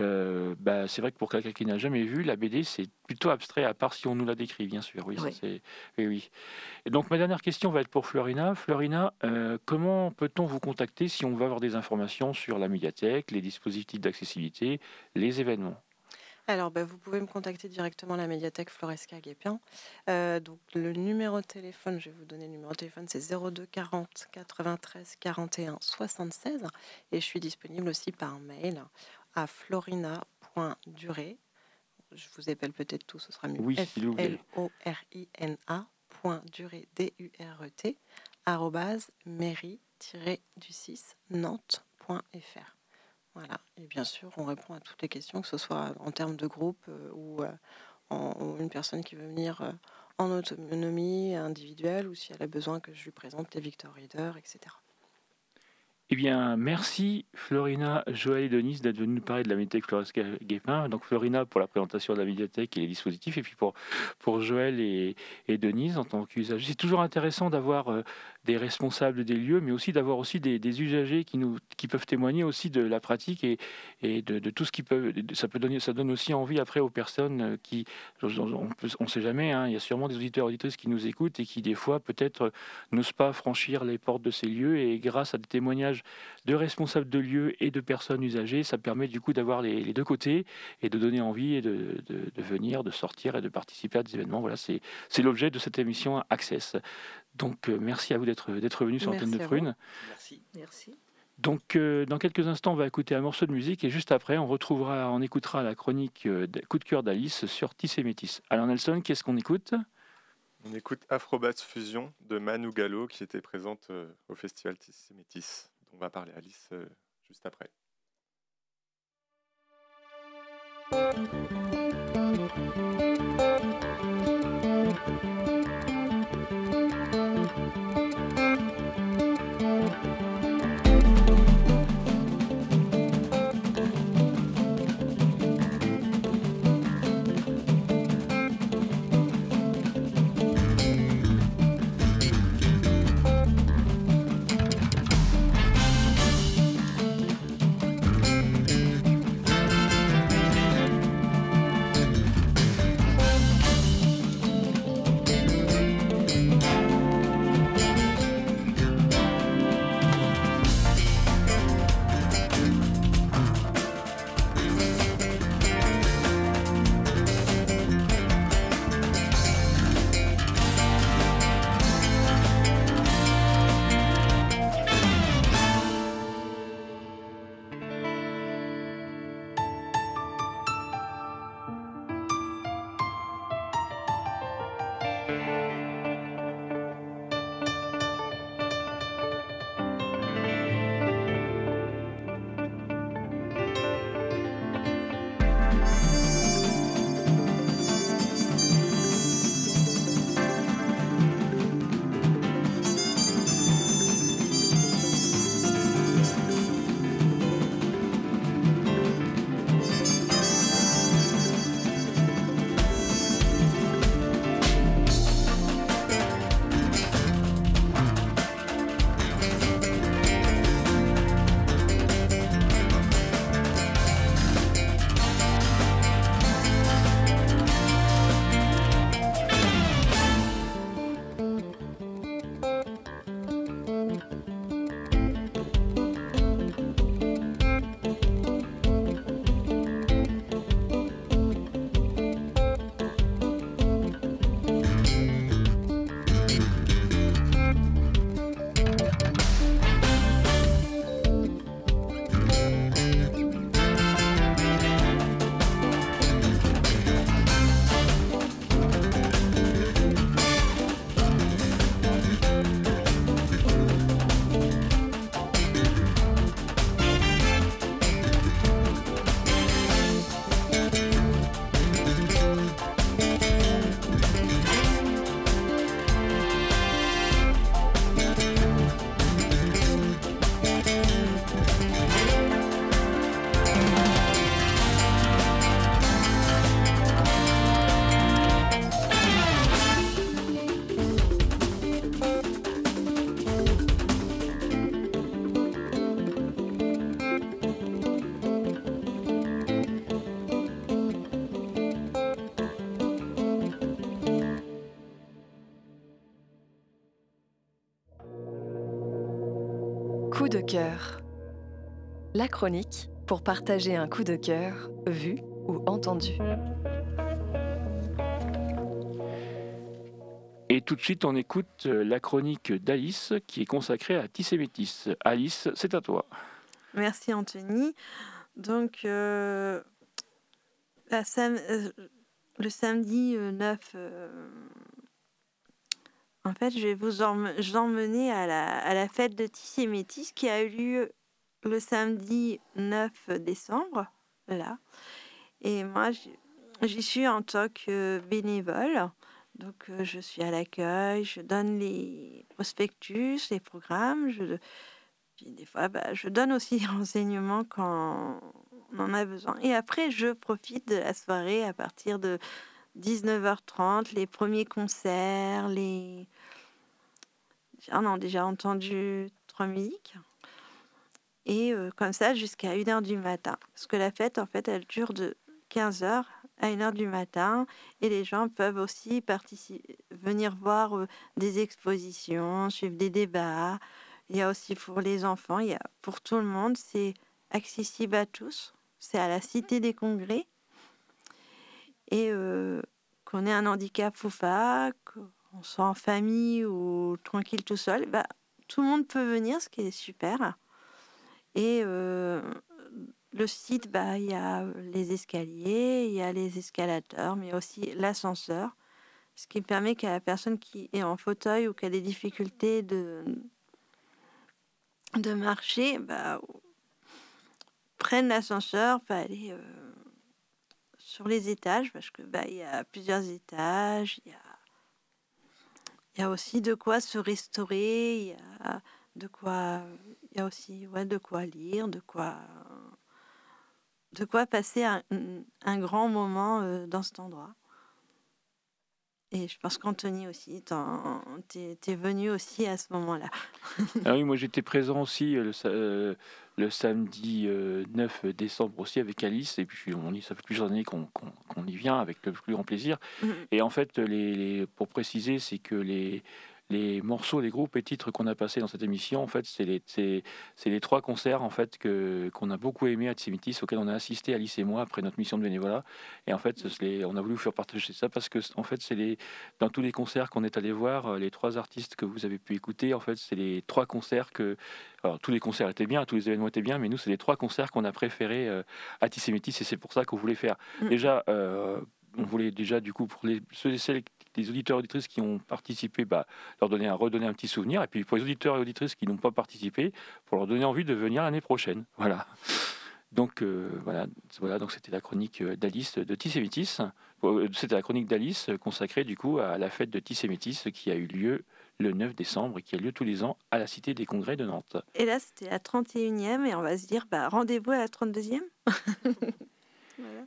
Euh, bah, c'est vrai que pour quelqu'un qui n'a jamais vu la BD, c'est plutôt abstrait, à part si on nous la décrit, bien sûr. Oui, c'est- oui, oui. Et donc ma dernière question va être pour Florina. Florina, euh, comment peut-on vous contacter si on veut avoir des informations sur la médiathèque, les dispositifs d'accessibilité, les événements? Alors, bah, vous pouvez me contacter directement à la médiathèque Floresca à Guépian. Euh, donc, le numéro de téléphone, je vais vous donner le numéro de téléphone, c'est 02 40 93 41 76. Et je suis disponible aussi par mail à florina.duré. Je vous appelle peut-être tout, ce sera mieux. Oui, s'il vous plaît. F-L-O-R-I-N-A, point duré, D-U-R-E-T, arrobase, mairie-du-6, nantes.fr. Voilà, et bien sûr, on répond à toutes les questions, que ce soit en termes de groupe euh, ou, euh, en, ou une personne qui veut venir euh, en autonomie individuelle ou si elle a besoin que je lui présente les Victor Reader, etc. Eh bien, merci Florina, Joël et Denise d'être venus nous parler de la médiathèque Flores Guépin. Donc Florina pour la présentation de la médiathèque et les dispositifs, et puis pour, pour Joël et, et Denise en tant qu'usager. C'est toujours intéressant d'avoir euh, des responsables des lieux, mais aussi d'avoir aussi des, usagers qui, nous, qui peuvent témoigner aussi de la pratique et, et de, de, tout ce qui peut. Ça, peut donner, ça donne aussi envie après aux personnes euh, qui. On ne sait jamais, hein, il y a sûrement des auditeurs auditrices qui nous écoutent et qui, des fois, peut-être n'osent pas franchir les portes de ces lieux. Et grâce à des témoignages de responsables de lieux et de personnes usagées. Ça permet du coup d'avoir les, deux côtés et de donner envie et de, venir, de sortir et de participer à des événements. Voilà, c'est l'objet de cette émission Access. Donc euh, merci à vous d'être venu sur l'antenne de Prune. Merci. Merci. Donc, euh, dans quelques instants, on va écouter un morceau de musique et juste après, on retrouvera, on écoutera la chronique euh, Coup de cœur d'Alice sur Tissé Métis. Alors, Nelson, qu'est-ce qu'on écoute? On écoute Afrobat Fusion de Manu Gallo qui était présente au festival Tissé Métis on va parler Alice euh, juste après. (laughs) de cœur. La chronique pour partager un coup de cœur vu ou entendu. Et tout de suite, on écoute euh, la chronique d'Alice qui est consacrée à Tissé Métis. Alice, c'est à toi. Merci Anthony. Donc, euh, euh, le samedi 9 en fait, je vais vous emmener à la, fête de Tissé Métis qui a eu lieu le samedi 9 décembre, là. Et moi, j'y suis en tant que bénévole. Donc, euh, je suis à l'accueil, je donne les prospectus, les programmes, je, Puis des fois, bah, je donne aussi des (laughs) renseignements quand on en a besoin. Et après, je profite de la soirée à partir de 19h30, les premiers concerts, les... On a déjà entendu trois musiques. Et euh, comme ça, jusqu'à 1h du matin. Parce que la fête, en fait, elle dure de 15h à 1h du matin. Et les gens peuvent aussi venir voir euh, des expositions, suivre des débats. Il y a aussi pour les enfants, il y a pour tout le monde. C'est accessible à tous. C'est à la Cité des Congrès. Et euh, qu'on ait un handicap ou pas, qu'on soit en famille ou tranquille tout seul, bah, tout le monde peut venir, ce qui est super. Et euh, le site, bah, il y a les escaliers, il y a les escalateurs, mais aussi l'ascenseur, ce qui permet qu'à la personne qui est en fauteuil ou qui a des difficultés de, de marcher, bah, prenne l'ascenseur, pas aller euh, sur les étages, parce que bah, il y a plusieurs étages, il y a, il y a aussi de quoi se restaurer, il y a de quoi, il y a aussi de quoi lire, de quoi, de quoi passer un, un grand moment euh, dans cet endroit. Et je pense qu'Anthony aussi, tu es, venu aussi à ce moment-là. (laughs) ah oui, moi j'étais présent aussi euh, le, euh, le samedi 9 décembre aussi avec Alice. Et puis on y, ça fait plusieurs années qu'on y vient avec le plus grand plaisir. Mmh et en fait, les, pour préciser, c'est que les, les morceaux, les groupes et titres qu'on a passés dans cette émission, en fait, c'est les, c'est, les trois concerts en fait que qu'on a beaucoup aimé à Tsimitis, auxquels on a assisté Alice et moi après notre mission de bénévolat. Et en fait, les, on a voulu vous faire partager ça parce que en fait, c'est les dans tous les concerts qu'on est allé voir, euh, les trois artistes que vous avez pu écouter, en fait, c'est les trois concerts que alors, tous les concerts étaient bien, tous les événements étaient bien, mais nous, c'est les trois concerts qu'on a préférés euh, à Tissémétis et c'est pour ça qu'on voulait faire. Mm. Déjà, euh, on voulait déjà, du coup, pour les, ceux et celles les auditeurs et auditrices qui ont participé, bah, leur donner un, redonner un petit souvenir. Et puis pour les auditeurs et auditrices qui n'ont pas participé, pour leur donner envie de venir l'année prochaine. (laughs) Voilà. Donc euh, voilà, voilà, donc c'était la chronique euh, d'Alice de Tissémétis. Euh, c'était la chronique d'Alice consacrée du coup à la fête de Tissémétis qui a eu lieu le 9 décembre et qui a lieu tous les ans à la Cité des Congrès de Nantes. Et là, c'était la 31e et on va se dire, bah, rendez-vous à la 32e. (laughs) voilà.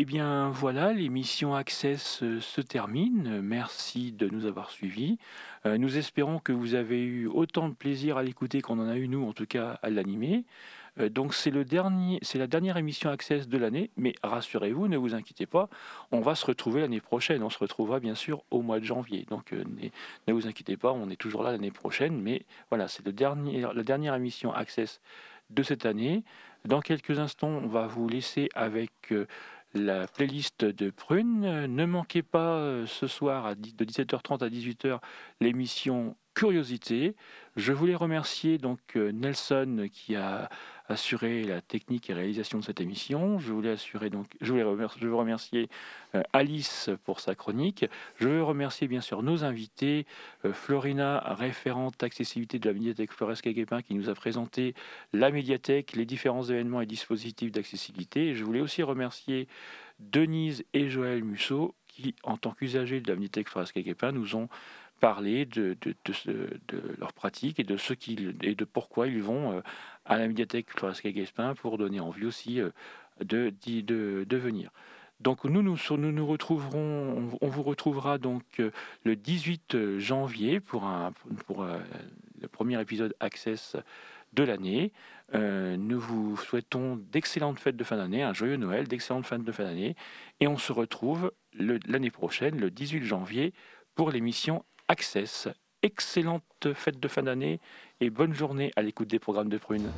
Eh bien voilà, l'émission Access euh, se termine. Merci de nous avoir suivis. Euh, nous espérons que vous avez eu autant de plaisir à l'écouter qu'on en a eu nous, en tout cas à l'animer. Euh, donc c'est le dernier, c'est la dernière émission Access de l'année, mais rassurez-vous, ne vous inquiétez pas, on va se retrouver l'année prochaine. On se retrouvera bien sûr au mois de janvier. Donc ne vous inquiétez pas, on est toujours là l'année prochaine, mais voilà, c'est le dernier, la dernière émission Access de cette année. Dans quelques instants, on va vous laisser avec la playlist de Prune. Ne manquez pas euh, ce soir de 17h30 à 18h l'émission Curiosité. Je voulais remercier donc euh, Nelson qui a assurer la technique et réalisation de cette émission. Je voulais assurer donc, je voulais remercier, je veux remercier euh, Alice pour sa chronique. Je veux remercier bien sûr nos invités, euh, Florina, référente accessibilité de la médiathèque Flores Guépin, qui nous a présenté la médiathèque, les différents événements et dispositifs d'accessibilité. Je voulais aussi remercier Denise et Joël Musso, qui, en tant qu'usagers de la médiathèque Flores Guépin, nous ont parler de, de, de, leur pratique et de ce qu'ils et de pourquoi ils vont euh, à la médiathèque Floresca Guespin pour donner envie aussi euh, de, de, venir. Donc nous nous, nous, nous retrouverons, on, vous retrouvera donc euh, le 18 janvier pour, un, pour le premier épisode Access de l'année. nous vous souhaitons d'excellentes fêtes de fin d'année, un joyeux Noël, d'excellentes fêtes de fin d'année, et on se retrouve l'année prochaine, le 18 janvier, pour l'émission Access. Excellente fête de fin d'année et bonne journée à l'écoute des programmes de Prune.